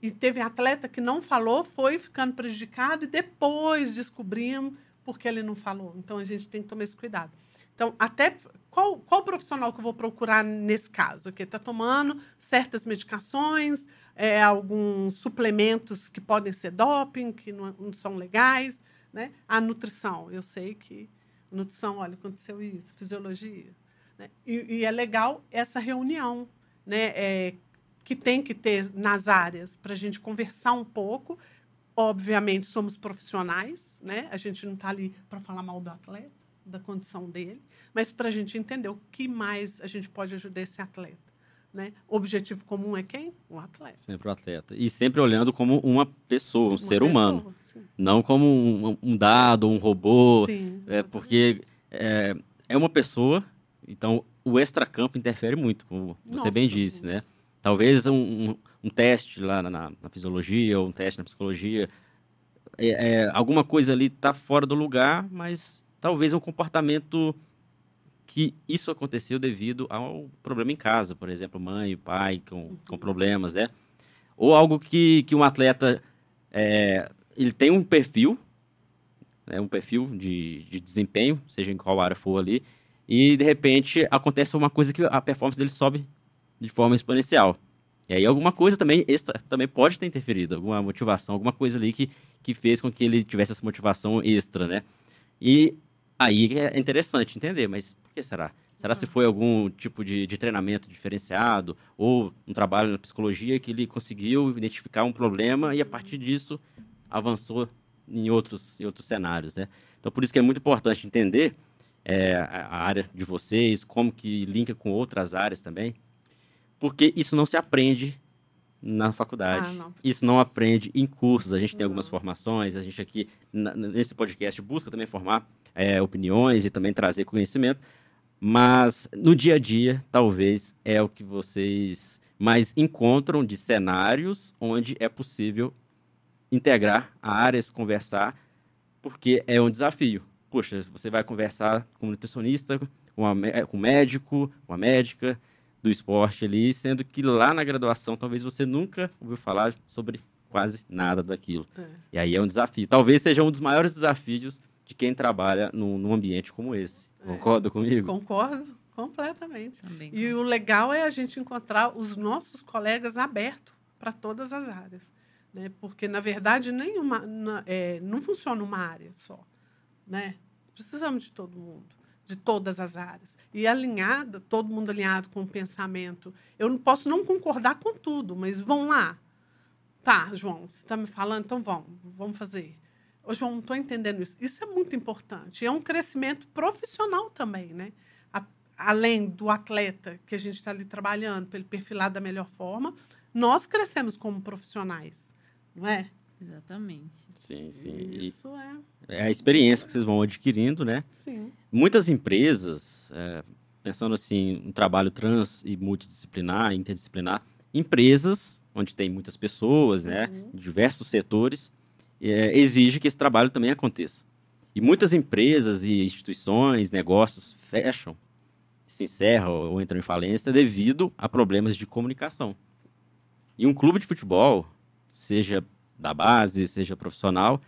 E teve atleta que não falou, foi ficando prejudicado e depois descobrimos porque ele não falou. Então a gente tem que tomar esse cuidado. Então, até qual, qual profissional que eu vou procurar nesse caso? Que está tomando certas medicações, é, alguns suplementos que podem ser doping, que não, não são legais, né? A nutrição, eu sei que nutrição, olha, aconteceu isso, fisiologia. Né? E, e, é legal essa reunião, né? É, que tem que ter nas áreas para a gente conversar um pouco. Obviamente, somos profissionais, né? A gente não está ali para falar mal do atleta, da condição dele, mas para a gente entender o que mais a gente pode ajudar esse atleta. Né? O objetivo comum é quem? O atleta. Sempre o atleta. E sempre olhando como uma pessoa, um uma ser pessoa, humano. Sim. Não como um, um, dado, um robô. Sim, é, porque é, é uma pessoa, então o extracampo interfere muito, como você Nossa, bem disse, né? Talvez um, um, um teste lá na, na, fisiologia ou um teste na psicologia, é, é, alguma coisa ali está fora do lugar, mas talvez um comportamento que isso aconteceu devido ao problema em casa, por exemplo, mãe pai com, com problemas, né? Ou algo que, que um atleta é, ele tem um perfil, né, um perfil de, de desempenho, seja em qual área for ali, e de repente acontece uma coisa que a performance dele sobe de forma exponencial. E aí alguma coisa também extra também pode ter interferido, alguma motivação, alguma coisa ali que, que fez com que ele tivesse essa motivação extra, né? E aí é interessante entender, mas por que será? Será se foi algum tipo de, de treinamento diferenciado ou um trabalho na psicologia que ele conseguiu identificar um problema e a partir disso avançou em outros, em outros cenários, né? Então, por isso que é muito importante entender é, a área de vocês, como que linka com outras áreas também, porque isso não se aprende na faculdade. Ah, não. Isso não aprende em cursos. A gente tem algumas formações, a gente aqui, nesse podcast, busca também formar é, opiniões e também trazer conhecimento, mas no dia a dia, talvez é o que vocês mais encontram de cenários onde é possível integrar áreas, conversar, porque é um desafio. Poxa, você vai conversar com um nutricionista, com, uma, com um médico, uma médica do esporte ali, sendo que lá na graduação talvez você nunca ouviu falar sobre quase nada daquilo. É. E aí é um desafio. Talvez seja um dos maiores desafios de quem trabalha num, num ambiente como esse. É. Concorda comigo? Concordo completamente. Também, e o legal é a gente encontrar os nossos colegas abertos para todas as áreas. Né? Porque, na verdade, nenhuma, é, não funciona uma área só. Né? Precisamos de todo mundo, de todas as áreas. E alinhada, todo mundo alinhado com o pensamento. Eu não posso não concordar com tudo, mas vão lá. Tá, João, você está me falando, então vamos, vamos fazer. Ô, João, não estou entendendo isso. Isso é muito importante. É um crescimento profissional também, né? A, além do atleta que a gente está ali trabalhando para ele perfilar da melhor forma, nós crescemos como profissionais, não é? Exatamente. Sim, sim. Isso e é. É a experiência que vocês vão adquirindo, né? Sim. Muitas empresas, é, pensando assim, um trabalho trans e multidisciplinar, interdisciplinar, empresas onde tem muitas pessoas, né, uhum. diversos setores, é, exige que esse trabalho também aconteça. E muitas empresas e instituições, negócios fecham, se encerram ou entram em falência devido a problemas de comunicação. E um clube de futebol, seja da base, seja profissional,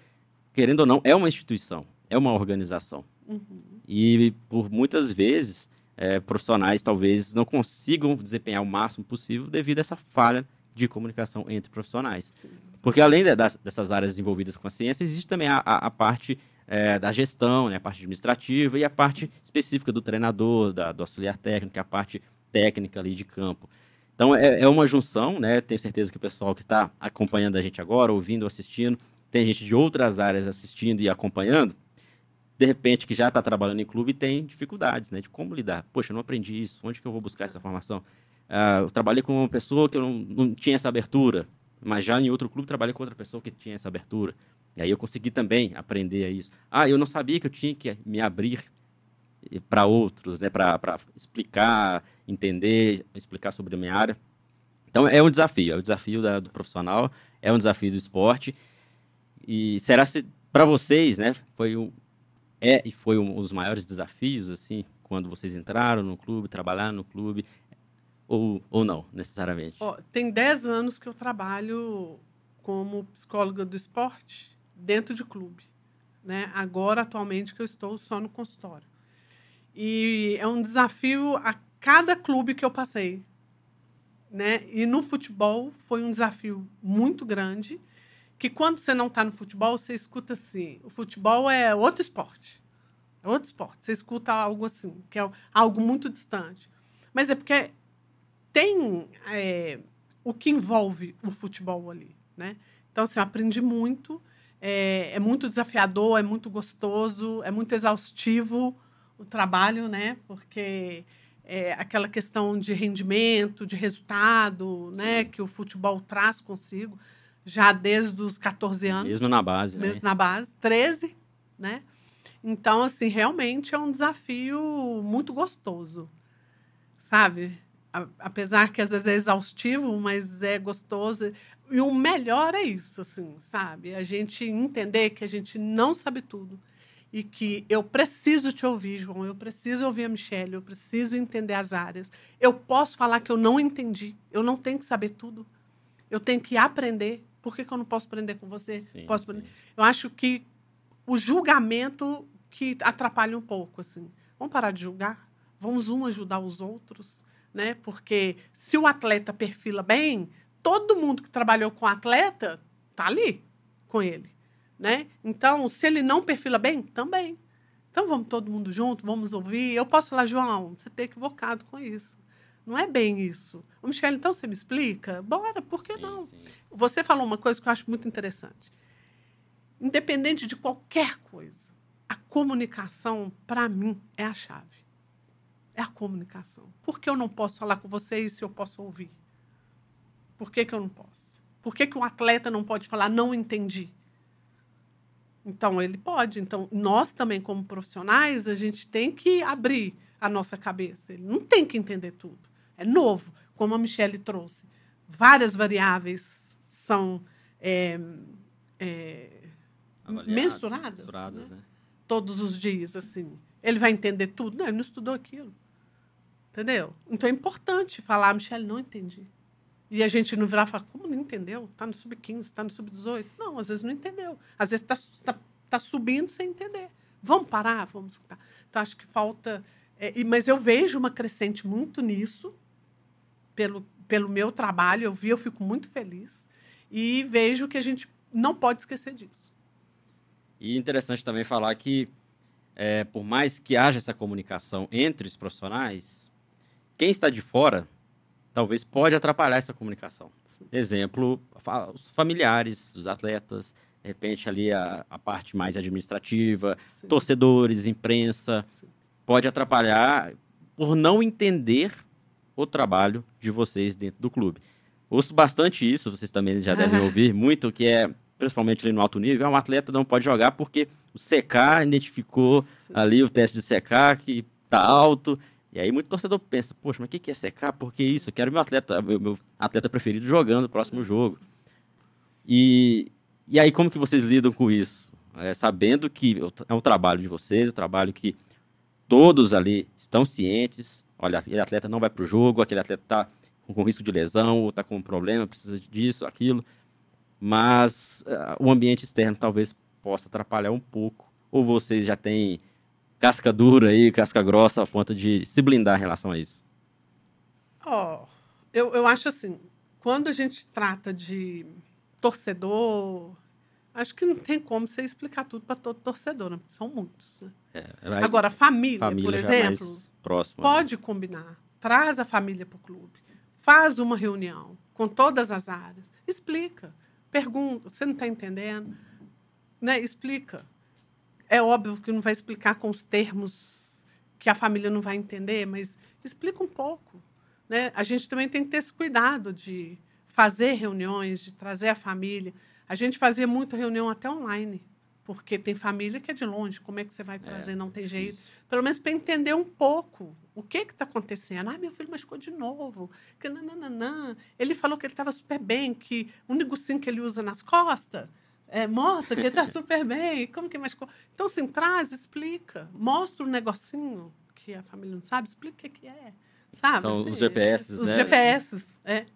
querendo ou não, é uma instituição, é uma organização. Uhum. E por muitas vezes, é, profissionais talvez não consigam desempenhar o máximo possível devido a essa falha de comunicação entre profissionais. Sim. Porque além de, das, dessas áreas envolvidas com a ciência, existe também a, a, a parte é, da gestão, né, a parte administrativa e a parte específica do treinador, da, do auxiliar técnico, a parte técnica ali de campo. Então é, é uma junção, né? Tenho certeza que o pessoal que está acompanhando a gente agora, ouvindo, assistindo, tem gente de outras áreas assistindo e acompanhando, de repente que já está trabalhando em clube e tem dificuldades, né? De como lidar. Poxa, eu não aprendi isso, onde que eu vou buscar essa formação? Uh, eu trabalhei com uma pessoa que eu não, não tinha essa abertura, mas já em outro clube trabalhei com outra pessoa que tinha essa abertura. E aí eu consegui também aprender a isso. Ah, eu não sabia que eu tinha que me abrir para outros, né, para explicar, entender, explicar sobre a minha área. Então é um desafio, é o um desafio da, do profissional, é um desafio do esporte. E será se para vocês, né, foi um, é e foi um dos maiores desafios assim, quando vocês entraram no clube, trabalharam no clube, ou, ou não, necessariamente? Oh, tem 10 anos que eu trabalho como psicóloga do esporte dentro de clube. Né? Agora, atualmente, que eu estou só no consultório. E é um desafio a cada clube que eu passei. Né? E no futebol foi um desafio muito grande, que quando você não está no futebol, você escuta assim, o futebol é outro esporte. É outro esporte. Você escuta algo assim, que é algo muito distante. Mas é porque tem é, o que envolve o futebol ali, né? Então, assim, eu aprendi muito, é, é, muito desafiador, é muito gostoso, é muito exaustivo o trabalho, né? Porque é aquela questão de rendimento, de resultado, né? Que o futebol traz consigo, já desde os 14 anos. Mesmo na base, né? Mesmo né? na base, 13, né? Então, assim, realmente é um desafio muito gostoso, sabe? apesar que às vezes é exaustivo, mas é gostoso. E o melhor é isso, assim, sabe? A gente entender que a gente não sabe tudo e que eu preciso te ouvir, João, eu preciso ouvir a Michelle, eu preciso entender as áreas. Eu posso falar que eu não entendi, eu não tenho que saber tudo. Eu tenho que aprender. Por que, que eu não posso aprender com você? Sim, posso sim. Eu acho que o julgamento que atrapalha um pouco, assim. Vamos parar de julgar? Vamos um ajudar os outros? né? Porque se o atleta perfila bem, todo mundo que trabalhou com o atleta tá ali com ele, né? Então, se ele não perfila bem, também. Então, vamos todo mundo junto, vamos ouvir. Eu posso falar, João, você está equivocado com isso. Não é bem isso. Ô, Michele, então você me explica? Bora, por que sim, não? Sim. Você falou uma coisa que eu acho muito interessante. Independente de qualquer coisa, a comunicação, para mim, é a chave. É a comunicação. Por que eu não posso falar com vocês se eu posso ouvir? Por que, que eu não posso? Por que, que o atleta não pode falar, não entendi? Então, ele pode. Então, nós também, como profissionais, a gente tem que abrir a nossa cabeça. Ele não tem que entender tudo. É novo, como a Michelle trouxe. Várias variáveis são é, é, mensuradas, mensuradas né? Né? todos os dias. assim. Ele vai entender tudo? Não, ele não estudou aquilo. Entendeu? Então, é importante falar, Michelle, não entendi. E a gente não virar e falar, como não entendeu? Está no sub-15, está no sub-18. Não, às vezes não entendeu. Às vezes está tá, tá subindo sem entender. Vamos parar? Vamos escutar. Então, acho que falta. É, mas eu vejo uma crescente muito nisso, pelo, pelo meu trabalho. Eu vi, eu fico muito feliz. E vejo que a gente não pode esquecer disso. E interessante também falar que, é, por mais que haja essa comunicação entre os profissionais, quem está de fora talvez pode atrapalhar essa comunicação. Exemplo, os familiares dos atletas, de repente ali a, a parte mais administrativa, Sim. torcedores, imprensa, Sim. pode atrapalhar por não entender o trabalho de vocês dentro do clube. Ouço bastante isso, vocês também já devem ouvir muito, que é, principalmente ali no alto nível, é um atleta não pode jogar porque o CK identificou Sim. ali o teste de CK que está alto e aí muito torcedor pensa, poxa, mas o que é secar? Por que isso? Eu quero meu atleta, meu, meu atleta preferido jogando o próximo jogo. E, e aí como que vocês lidam com isso? É, sabendo que é um trabalho de vocês, um trabalho que todos ali estão cientes, olha, aquele atleta não vai para o jogo, aquele atleta está com risco de lesão, ou está com um problema, precisa disso, aquilo, mas uh, o ambiente externo talvez possa atrapalhar um pouco, ou vocês já têm casca dura aí, casca grossa, a ponto de se blindar em relação a isso? Ó, oh, eu, eu acho assim, quando a gente trata de torcedor, acho que não tem como você explicar tudo para todo torcedor, né? são muitos. Né? É, Agora, família, família por é exemplo, próximo, né? pode né? combinar. Traz a família para o clube, faz uma reunião com todas as áreas, explica, pergunta, você não está entendendo? Né? Explica. É óbvio que não vai explicar com os termos que a família não vai entender, mas explica um pouco. Né? A gente também tem que ter esse cuidado de fazer reuniões, de trazer a família. A gente fazia muito reunião até online, porque tem família que é de longe. Como é que você vai trazer? É, não tem jeito. Isso. Pelo menos para entender um pouco o que está acontecendo. Ah, meu filho machucou de novo. Que nananã. Ele falou que ele estava super bem, que o negocinho que ele usa nas costas é, mostra que está super bem. Como que mais. Então, assim, traz, explica. Mostra o um negocinho que a família não sabe, explica o que é. Sabe? São assim, os GPS, os né? GPS, é.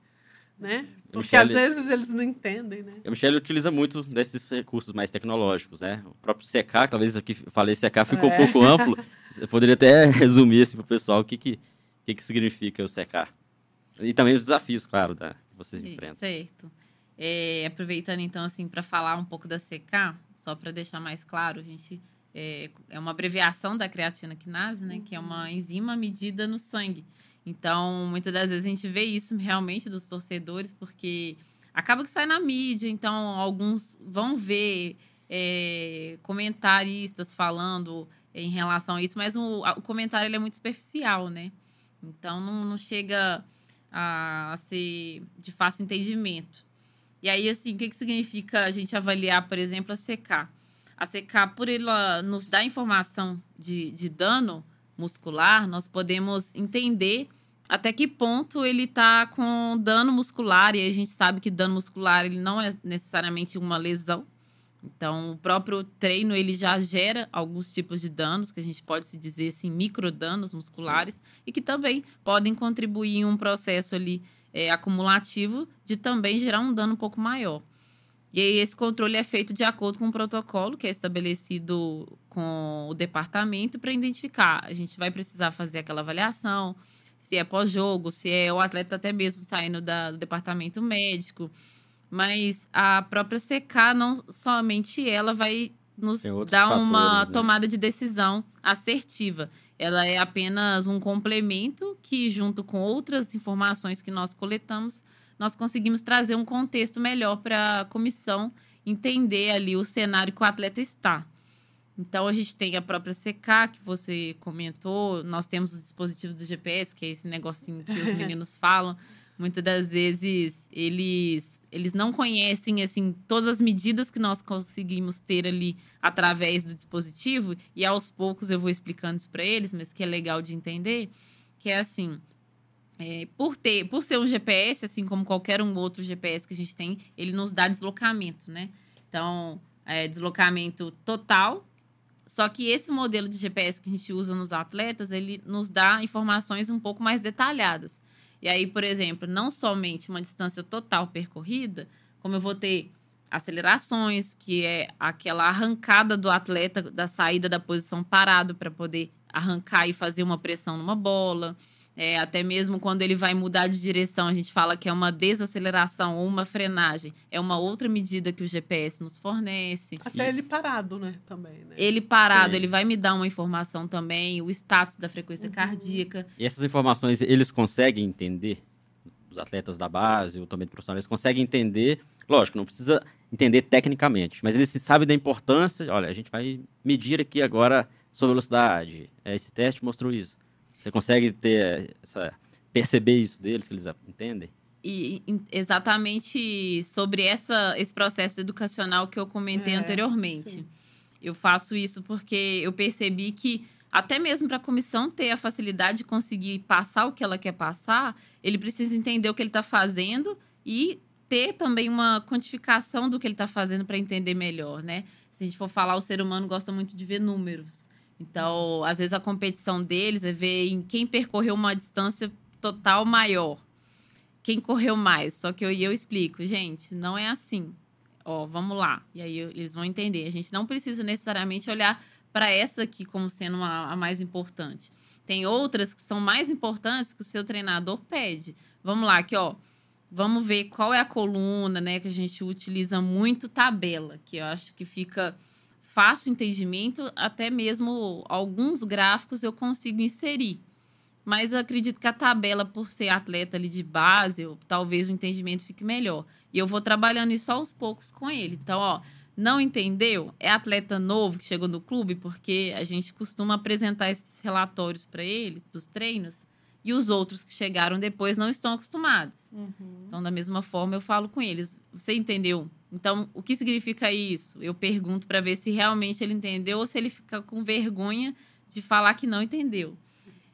Né? Porque Michele, às vezes eles não entendem, né? A Michelle utiliza muito desses recursos mais tecnológicos, né? O próprio CK, talvez aqui falei CK ficou é. um pouco amplo. Você poderia até resumir assim para o pessoal o que, que, que, que significa o CK. E também os desafios, claro, da, que vocês enfrentam. Certo. É, aproveitando então assim para falar um pouco da CK, só para deixar mais claro, a gente é, é, uma abreviação da creatina quinase, né, que é uma enzima medida no sangue. Então, muitas das vezes a gente vê isso realmente dos torcedores, porque acaba que sai na mídia, então alguns vão ver é, comentaristas falando em relação a isso, mas o, o comentário ele é muito superficial, né? Então não, não chega a, a ser de fácil entendimento. E aí, assim, o que, que significa a gente avaliar, por exemplo, a CK? A CK, por ela nos dar informação de, de dano muscular, nós podemos entender até que ponto ele está com dano muscular. E a gente sabe que dano muscular ele não é necessariamente uma lesão. Então, o próprio treino ele já gera alguns tipos de danos, que a gente pode se dizer assim, microdanos musculares, Sim. e que também podem contribuir em um processo ali é, acumulativo de também gerar um dano um pouco maior. E aí, esse controle é feito de acordo com um protocolo que é estabelecido com o departamento para identificar. A gente vai precisar fazer aquela avaliação, se é pós-jogo, se é o atleta até mesmo saindo da, do departamento médico. Mas a própria CK, não somente ela vai nos dar fatores, uma né? tomada de decisão assertiva. Ela é apenas um complemento que, junto com outras informações que nós coletamos, nós conseguimos trazer um contexto melhor para a comissão entender ali o cenário que o atleta está. Então, a gente tem a própria CK, que você comentou, nós temos o dispositivo do GPS, que é esse negocinho que os meninos falam. Muitas das vezes, eles, eles não conhecem, assim, todas as medidas que nós conseguimos ter ali através do dispositivo, e aos poucos eu vou explicando isso para eles, mas que é legal de entender, que é assim, é, por ter, por ser um GPS, assim como qualquer um outro GPS que a gente tem, ele nos dá deslocamento, né? Então, é, deslocamento total só que esse modelo de GPS que a gente usa nos atletas, ele nos dá informações um pouco mais detalhadas. E aí, por exemplo, não somente uma distância total percorrida, como eu vou ter acelerações, que é aquela arrancada do atleta da saída da posição parado para poder arrancar e fazer uma pressão numa bola. É, até mesmo quando ele vai mudar de direção, a gente fala que é uma desaceleração ou uma frenagem. É uma outra medida que o GPS nos fornece. Até ele parado, né? Também. Né? Ele parado, Sim. ele vai me dar uma informação também, o status da frequência uhum. cardíaca. E essas informações, eles conseguem entender? Os atletas da base, o também profissional, eles conseguem entender. Lógico, não precisa entender tecnicamente, mas eles sabem da importância. Olha, a gente vai medir aqui agora sua velocidade. Esse teste mostrou isso. Você consegue ter essa perceber isso deles que eles entendem? E exatamente sobre essa, esse processo educacional que eu comentei é, anteriormente. Sim. Eu faço isso porque eu percebi que até mesmo para a comissão ter a facilidade de conseguir passar o que ela quer passar, ele precisa entender o que ele está fazendo e ter também uma quantificação do que ele está fazendo para entender melhor, né? Se a gente for falar, o ser humano gosta muito de ver números. Então, às vezes a competição deles é ver em quem percorreu uma distância total maior. Quem correu mais. Só que eu, eu explico, gente, não é assim. Ó, vamos lá. E aí eles vão entender. A gente não precisa necessariamente olhar para essa aqui como sendo uma, a mais importante. Tem outras que são mais importantes que o seu treinador pede. Vamos lá, aqui, ó. Vamos ver qual é a coluna, né? Que a gente utiliza muito tabela, que eu acho que fica fácil entendimento, até mesmo alguns gráficos eu consigo inserir. Mas eu acredito que a tabela, por ser atleta ali de base, eu, talvez o entendimento fique melhor. E eu vou trabalhando isso aos poucos com ele. Então, ó, não entendeu? É atleta novo que chegou no clube, porque a gente costuma apresentar esses relatórios para eles, dos treinos, e os outros que chegaram depois não estão acostumados. Uhum. Então, da mesma forma, eu falo com eles: você entendeu? Então, o que significa isso? Eu pergunto para ver se realmente ele entendeu ou se ele fica com vergonha de falar que não entendeu.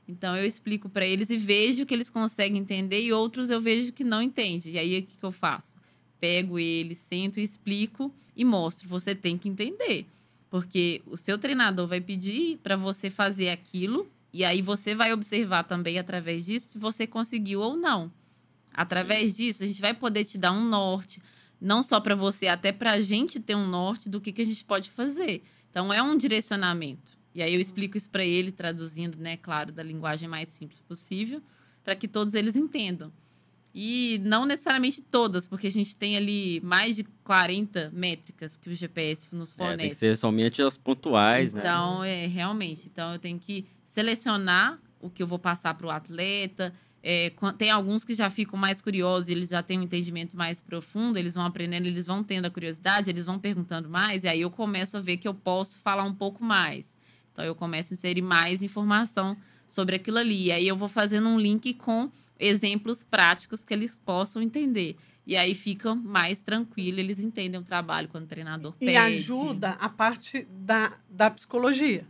Então, eu explico para eles e vejo que eles conseguem entender e outros eu vejo que não entendem. E aí, o que, que eu faço? Pego ele, sento, explico e mostro. Você tem que entender. Porque o seu treinador vai pedir para você fazer aquilo e aí você vai observar também através disso se você conseguiu ou não. Através disso, a gente vai poder te dar um norte, não só para você, até para a gente ter um norte do que, que a gente pode fazer. Então, é um direcionamento. E aí eu explico isso para ele, traduzindo, né, claro, da linguagem mais simples possível, para que todos eles entendam. E não necessariamente todas, porque a gente tem ali mais de 40 métricas que o GPS nos fornece. É, tem que ser somente as pontuais, então, né? Então, é, realmente. Então, eu tenho que selecionar o que eu vou passar para o atleta. É, tem alguns que já ficam mais curiosos, eles já têm um entendimento mais profundo, eles vão aprendendo, eles vão tendo a curiosidade, eles vão perguntando mais, e aí eu começo a ver que eu posso falar um pouco mais. Então eu começo a inserir mais informação sobre aquilo ali. E aí eu vou fazendo um link com exemplos práticos que eles possam entender. E aí fica mais tranquilo, eles entendem o trabalho quando o treinador pede. E ajuda a parte da, da psicologia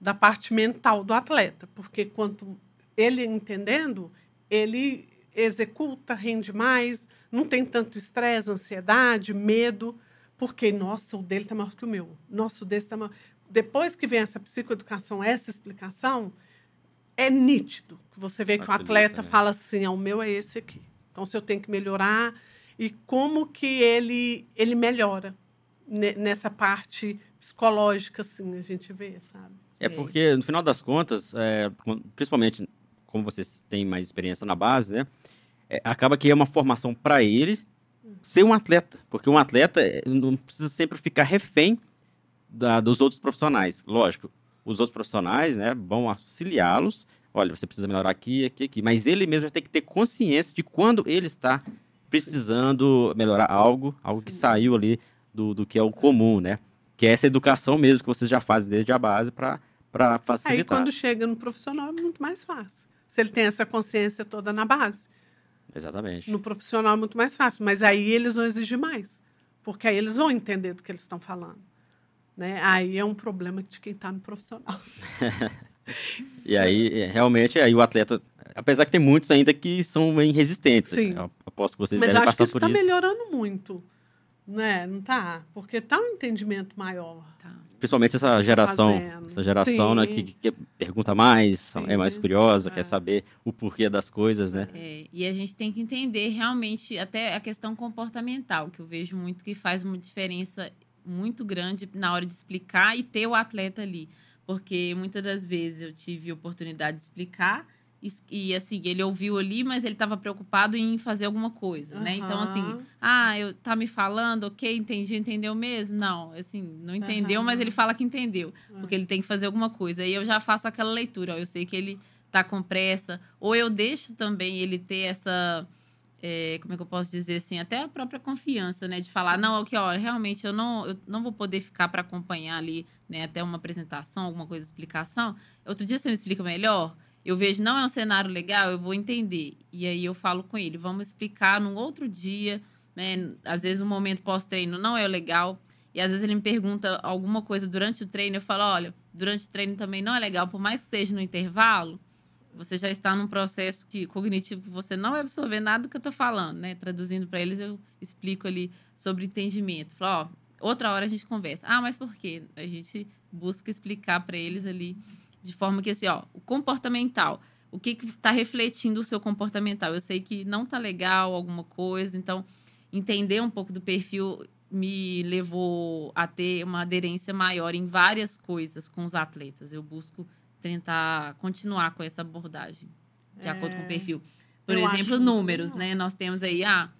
da parte mental do atleta, porque quanto ele entendendo, ele executa, rende mais, não tem tanto estresse, ansiedade, medo, porque, nossa, o dele está maior que o meu. Nossa, o desse está maior. Depois que vem essa psicoeducação, essa explicação, é nítido. que Você vê que o atleta né? fala assim, ah, o meu é esse aqui. Então, se eu tenho que melhorar, e como que ele, ele melhora nessa parte psicológica, assim, a gente vê, sabe? É porque, no final das contas, é, principalmente como vocês têm mais experiência na base, né? É, acaba que é uma formação para eles ser um atleta, porque um atleta é, não precisa sempre ficar refém da, dos outros profissionais. Lógico, os outros profissionais, né, vão auxiliá-los. Olha, você precisa melhorar aqui, aqui, aqui. Mas ele mesmo tem que ter consciência de quando ele está precisando melhorar algo, algo Sim. que saiu ali do, do que é o comum, né? Que é essa educação mesmo que vocês já fazem desde a base para facilitar. Aí quando chega no profissional é muito mais fácil. Se ele tem essa consciência toda na base. Exatamente. No profissional é muito mais fácil, mas aí eles vão exigir mais, porque aí eles vão entender do que eles estão falando. Né? Aí é um problema de quem está no profissional. e aí, é, realmente, aí o atleta, apesar que tem muitos ainda que são bem resistentes. Sim. Eu aposto que vocês Mas devem passar acho que isso está melhorando muito. Né? Não tá? Porque está um entendimento maior. Tá. Principalmente essa geração, essa geração né, que, que, pergunta mais, Sim. é mais curiosa, é. quer saber o porquê das coisas, né? É, e a gente tem que entender realmente até a questão comportamental, que eu vejo muito que faz uma diferença muito grande na hora de explicar e ter o atleta ali. Porque muitas das vezes eu tive oportunidade de explicar e, e, assim, ele ouviu ali, mas ele estava preocupado em fazer alguma coisa, uhum. né? Então, assim, ah, eu tá me falando, ok, entendi, entendeu mesmo? Não, assim, não entendeu, uhum. mas ele fala que entendeu, uhum. porque ele tem que fazer alguma coisa. E eu já faço aquela leitura, ó, eu sei que ele tá com pressa, ou eu deixo também ele ter essa. É, como é que eu posso dizer assim? Até a própria confiança, né? De falar, Sim. não, ok, ó, realmente eu não, eu não vou poder ficar para acompanhar ali, né? Até uma apresentação, alguma coisa, explicação. Outro dia você me explica melhor? Eu vejo não é um cenário legal, eu vou entender. E aí eu falo com ele, vamos explicar num outro dia, né? Às vezes o um momento pós-treino não é legal. E às vezes ele me pergunta alguma coisa durante o treino, eu falo, olha, durante o treino também não é legal, por mais que seja no intervalo, você já está num processo que, cognitivo que você não vai absorver nada do que eu estou falando, né? Traduzindo para eles, eu explico ali sobre entendimento. Falo, ó, outra hora a gente conversa. Ah, mas por quê? A gente busca explicar para eles ali de forma que, assim, ó, o comportamental. O que está refletindo o seu comportamental? Eu sei que não tá legal alguma coisa, então entender um pouco do perfil me levou a ter uma aderência maior em várias coisas com os atletas. Eu busco tentar continuar com essa abordagem, de é... acordo com o perfil. Por eu exemplo, números, né? Nós temos aí, ah,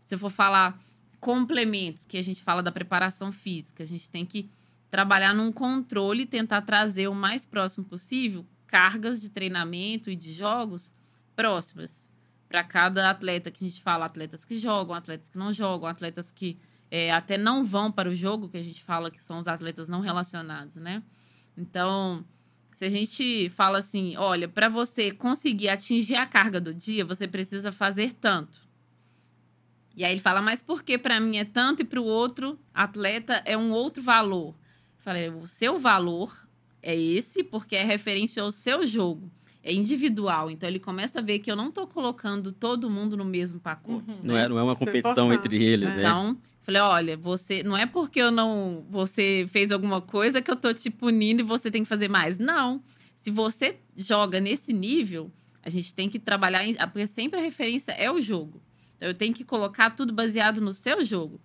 se eu for falar complementos, que a gente fala da preparação física, a gente tem que trabalhar num controle e tentar trazer o mais próximo possível cargas de treinamento e de jogos próximas para cada atleta que a gente fala, atletas que jogam, atletas que não jogam, atletas que é, até não vão para o jogo, que a gente fala que são os atletas não relacionados, né? Então, se a gente fala assim, olha, para você conseguir atingir a carga do dia, você precisa fazer tanto. E aí ele fala, mas por que para mim é tanto e para o outro atleta é um outro valor? Falei, o seu valor é esse, porque é referência ao seu jogo. É individual. Então ele começa a ver que eu não estou colocando todo mundo no mesmo pacote. Uhum. Né? Não, é, não é uma competição entre eles, é. né? Então, falei, olha, você. Não é porque eu não. Você fez alguma coisa que eu tô te punindo e você tem que fazer mais. Não. Se você joga nesse nível, a gente tem que trabalhar. Em, porque sempre a referência é o jogo. Então eu tenho que colocar tudo baseado no seu jogo.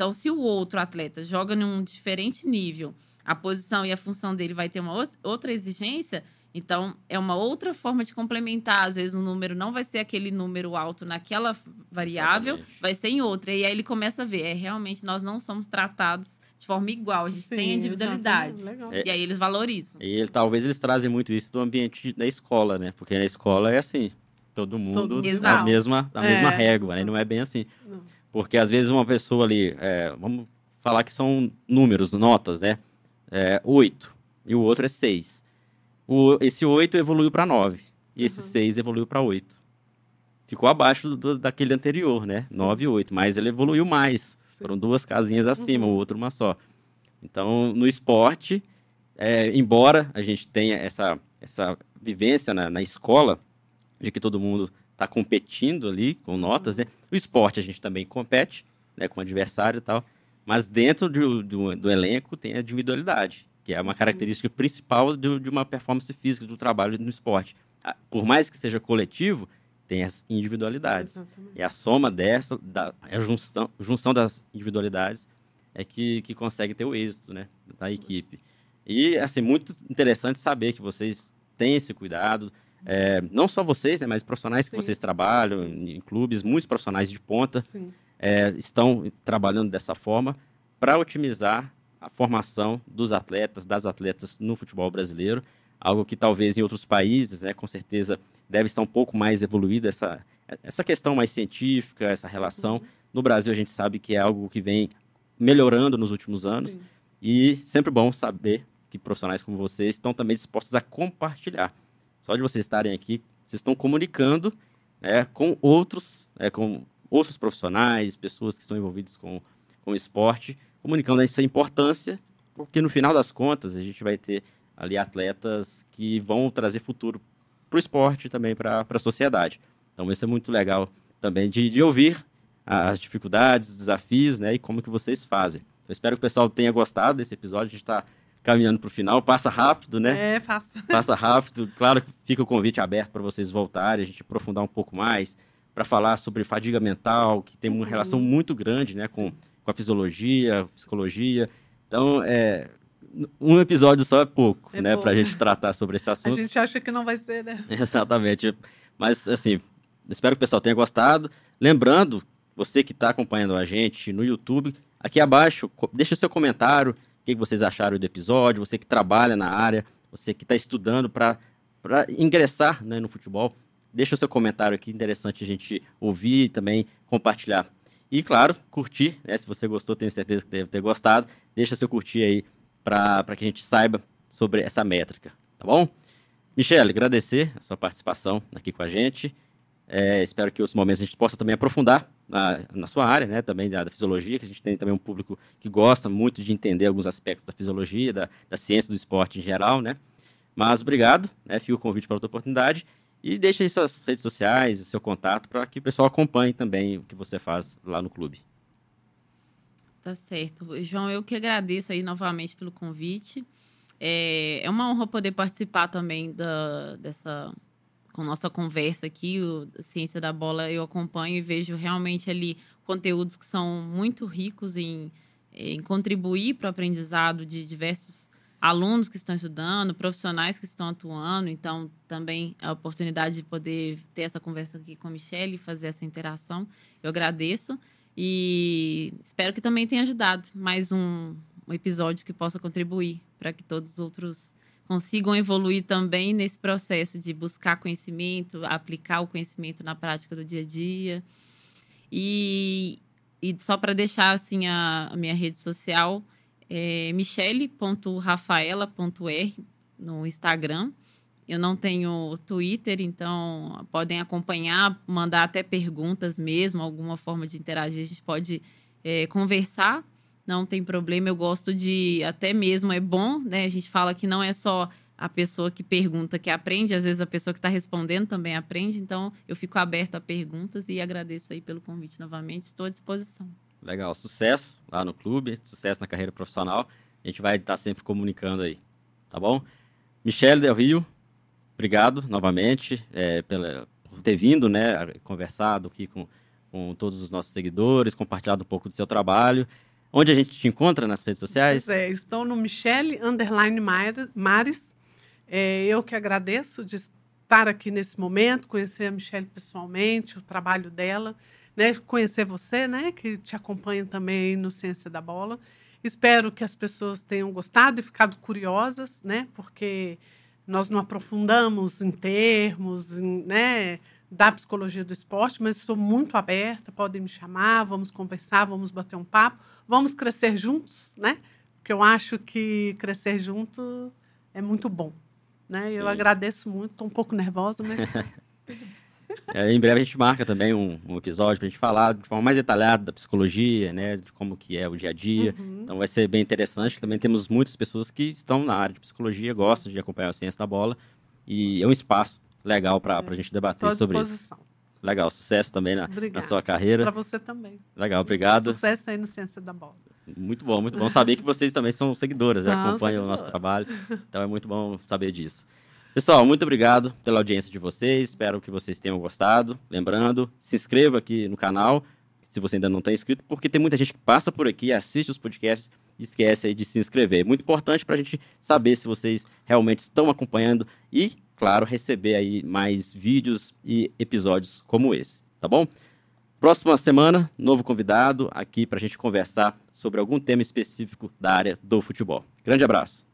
Então, se o outro atleta joga num diferente nível, a posição e a função dele vai ter uma outra exigência, então é uma outra forma de complementar. Às vezes o número não vai ser aquele número alto naquela variável, Exatamente. vai ser em outra. E aí ele começa a ver, é realmente nós não somos tratados de forma igual, a gente Sim, tem individualidade. É, e aí eles valorizam. E talvez eles trazem muito isso do ambiente da escola, né? Porque na escola é assim, todo mundo todo, da mesma, da é, mesma régua, né? Não é bem assim. Não. Porque às vezes uma pessoa ali, é, vamos falar que são números, notas, né? É, 8 e o outro é 6. O, esse 8 evoluiu para 9 e esse uhum. 6 evoluiu para 8. Ficou abaixo do, daquele anterior, né? Sim. 9 e 8, mas ele evoluiu mais. Sim. Foram duas casinhas acima, uhum. o outro uma só. Então, no esporte, é, embora a gente tenha essa, essa vivência na, na escola, de que todo mundo está competindo ali com notas, né? O esporte a gente também compete, né, com o adversário e tal, mas dentro do, do, do elenco tem a individualidade, que é uma característica principal de, de uma performance física do trabalho no esporte. Por mais que seja coletivo, tem as individualidades. Exatamente. E a soma dessa, da, a junção, junção das individualidades é que, que consegue ter o êxito né, da equipe. E, assim, muito interessante saber que vocês têm esse cuidado, É, não só vocês, né, mas profissionais que sim, vocês trabalham sim. em clubes, muitos profissionais de ponta é, estão trabalhando dessa forma para otimizar a formação dos atletas, das atletas no futebol brasileiro, algo que talvez em outros países, né, com certeza, deve estar um pouco mais evoluído, essa, essa questão mais científica, essa relação. Uhum. No Brasil, a gente sabe que é algo que vem melhorando nos últimos anos, Sim. e sempre bom saber que profissionais como vocês estão também dispostos a compartilhar. Só de vocês estarem aqui, vocês estão comunicando né, com outros, né, com outros profissionais, pessoas que estão envolvidas com, com esporte, comunicando essa importância, porque no final das contas a gente vai ter ali atletas que vão trazer futuro para o esporte também para a sociedade. Então isso é muito legal também de, de ouvir as dificuldades, os desafios, né, e como que vocês fazem. Eu espero que o pessoal tenha gostado desse episódio. A gente está caminhando para o final. Passa rápido, né? É, passa. Passa rápido. Claro que fica o convite aberto para vocês voltarem, a gente aprofundar um pouco mais, para falar sobre fadiga mental, que tem uma uhum. relação muito grande né, com, com a fisiologia, psicologia. Então, é, um episódio só é pouco, é né, para a gente tratar sobre esse assunto. A gente acha que não vai ser, né? Exatamente. Mas, assim, espero que o pessoal tenha gostado. Lembrando, você que está acompanhando a gente no YouTube, aqui abaixo, deixa o seu comentário, o que vocês acharam do episódio, você que trabalha na área, você que está estudando para ingressar né, no futebol, deixa o seu comentário aqui, interessante a gente ouvir e também compartilhar. E, claro, curtir, né, se você gostou, tenho certeza que deve ter gostado, deixa seu curtir aí para que a gente saiba sobre essa métrica, tá bom? Michele, agradecer a sua participação aqui com a gente. É, espero que outros momentos a gente possa também aprofundar na, na sua área, né, também da, da, fisiologia, que a gente tem também um público que gosta muito de entender alguns aspectos da fisiologia, da, da ciência do esporte em geral, né. Mas obrigado, né, fica o convite para outra oportunidade e deixe aí suas redes sociais, o seu contato, para que o pessoal acompanhe também o que você faz lá no clube. Tá certo. João, eu que agradeço aí novamente pelo convite. É, é uma honra poder participar também da, dessa com nossa conversa aqui, o Ciência da Bola, eu acompanho e vejo realmente ali conteúdos que são muito ricos em, em contribuir para o aprendizado de diversos alunos que estão estudando, profissionais que estão atuando. Então, também a oportunidade de poder ter essa conversa aqui com a Michelle fazer essa interação. Eu agradeço e espero que também tenha ajudado mais um, um episódio que possa contribuir para que todos os outros consigam evoluir também nesse processo de buscar conhecimento, aplicar o conhecimento na prática do dia a dia. E, e só para deixar assim a, a, minha rede social é michele.rafaela.r no Instagram. Eu não tenho Twitter, então podem acompanhar, mandar até perguntas mesmo, alguma forma de interagir. A gente pode é, conversar não tem problema. Eu gosto de, até mesmo é bom, né? A gente fala que não é só a pessoa que pergunta que aprende, às vezes a pessoa que está respondendo também aprende. Então, eu fico aberto a perguntas e agradeço aí pelo convite novamente. Estou à disposição. Legal, sucesso lá no clube, sucesso na carreira profissional. A gente vai estar sempre comunicando aí, tá bom? Michele Del Rio, obrigado novamente é, pela, por ter vindo, né? Conversado aqui com, com todos os nossos seguidores, compartilhado um pouco do seu trabalho. Onde a gente te encontra nas redes sociais? Pois é, estou no Michele Underline Mares. É, eu que agradeço de estar aqui nesse momento, conhecer a Michelle pessoalmente, o trabalho dela, né? conhecer você, né? que te acompanha também no Ciência da Bola. Espero que as pessoas tenham gostado e ficado curiosas, né? porque nós não aprofundamos em termos, em, né? Da psicologia do esporte, mas estou muito aberta, podem me chamar, vamos conversar, vamos bater um papo, vamos crescer juntos, né? Porque eu acho que crescer junto é muito bom, né? Eu agradeço muito, estou um pouco nervosa, mas É, em breve a gente marca também um, um episódio para a gente falar de forma mais detalhada da psicologia, né, de como que é o dia a dia. Uhum. Então vai ser bem interessante. Também temos muitas pessoas que estão na área de psicologia, Sim. gostam de acompanhar a ciência da bola e é um espaço legal para a gente debater sobre isso. Legal, sucesso também na, na sua carreira. Para você também. Legal, obrigado. Sucesso aí no Ciência da Bola. Muito bom, muito bom saber que vocês também são seguidoras, né? acompanham o nosso trabalho. Então é muito bom saber disso. Pessoal, muito obrigado pela audiência de vocês. Espero que vocês tenham gostado. Lembrando, se inscreva aqui no canal, se você ainda não está inscrito, porque tem muita gente que passa por aqui, assiste os podcasts e esquece aí de se inscrever. Muito importante para a gente saber se vocês realmente estão acompanhando e claro, receber aí mais vídeos e episódios como esse, tá bom? Próxima semana, novo convidado aqui para a gente conversar sobre algum tema específico da área do futebol. Grande abraço.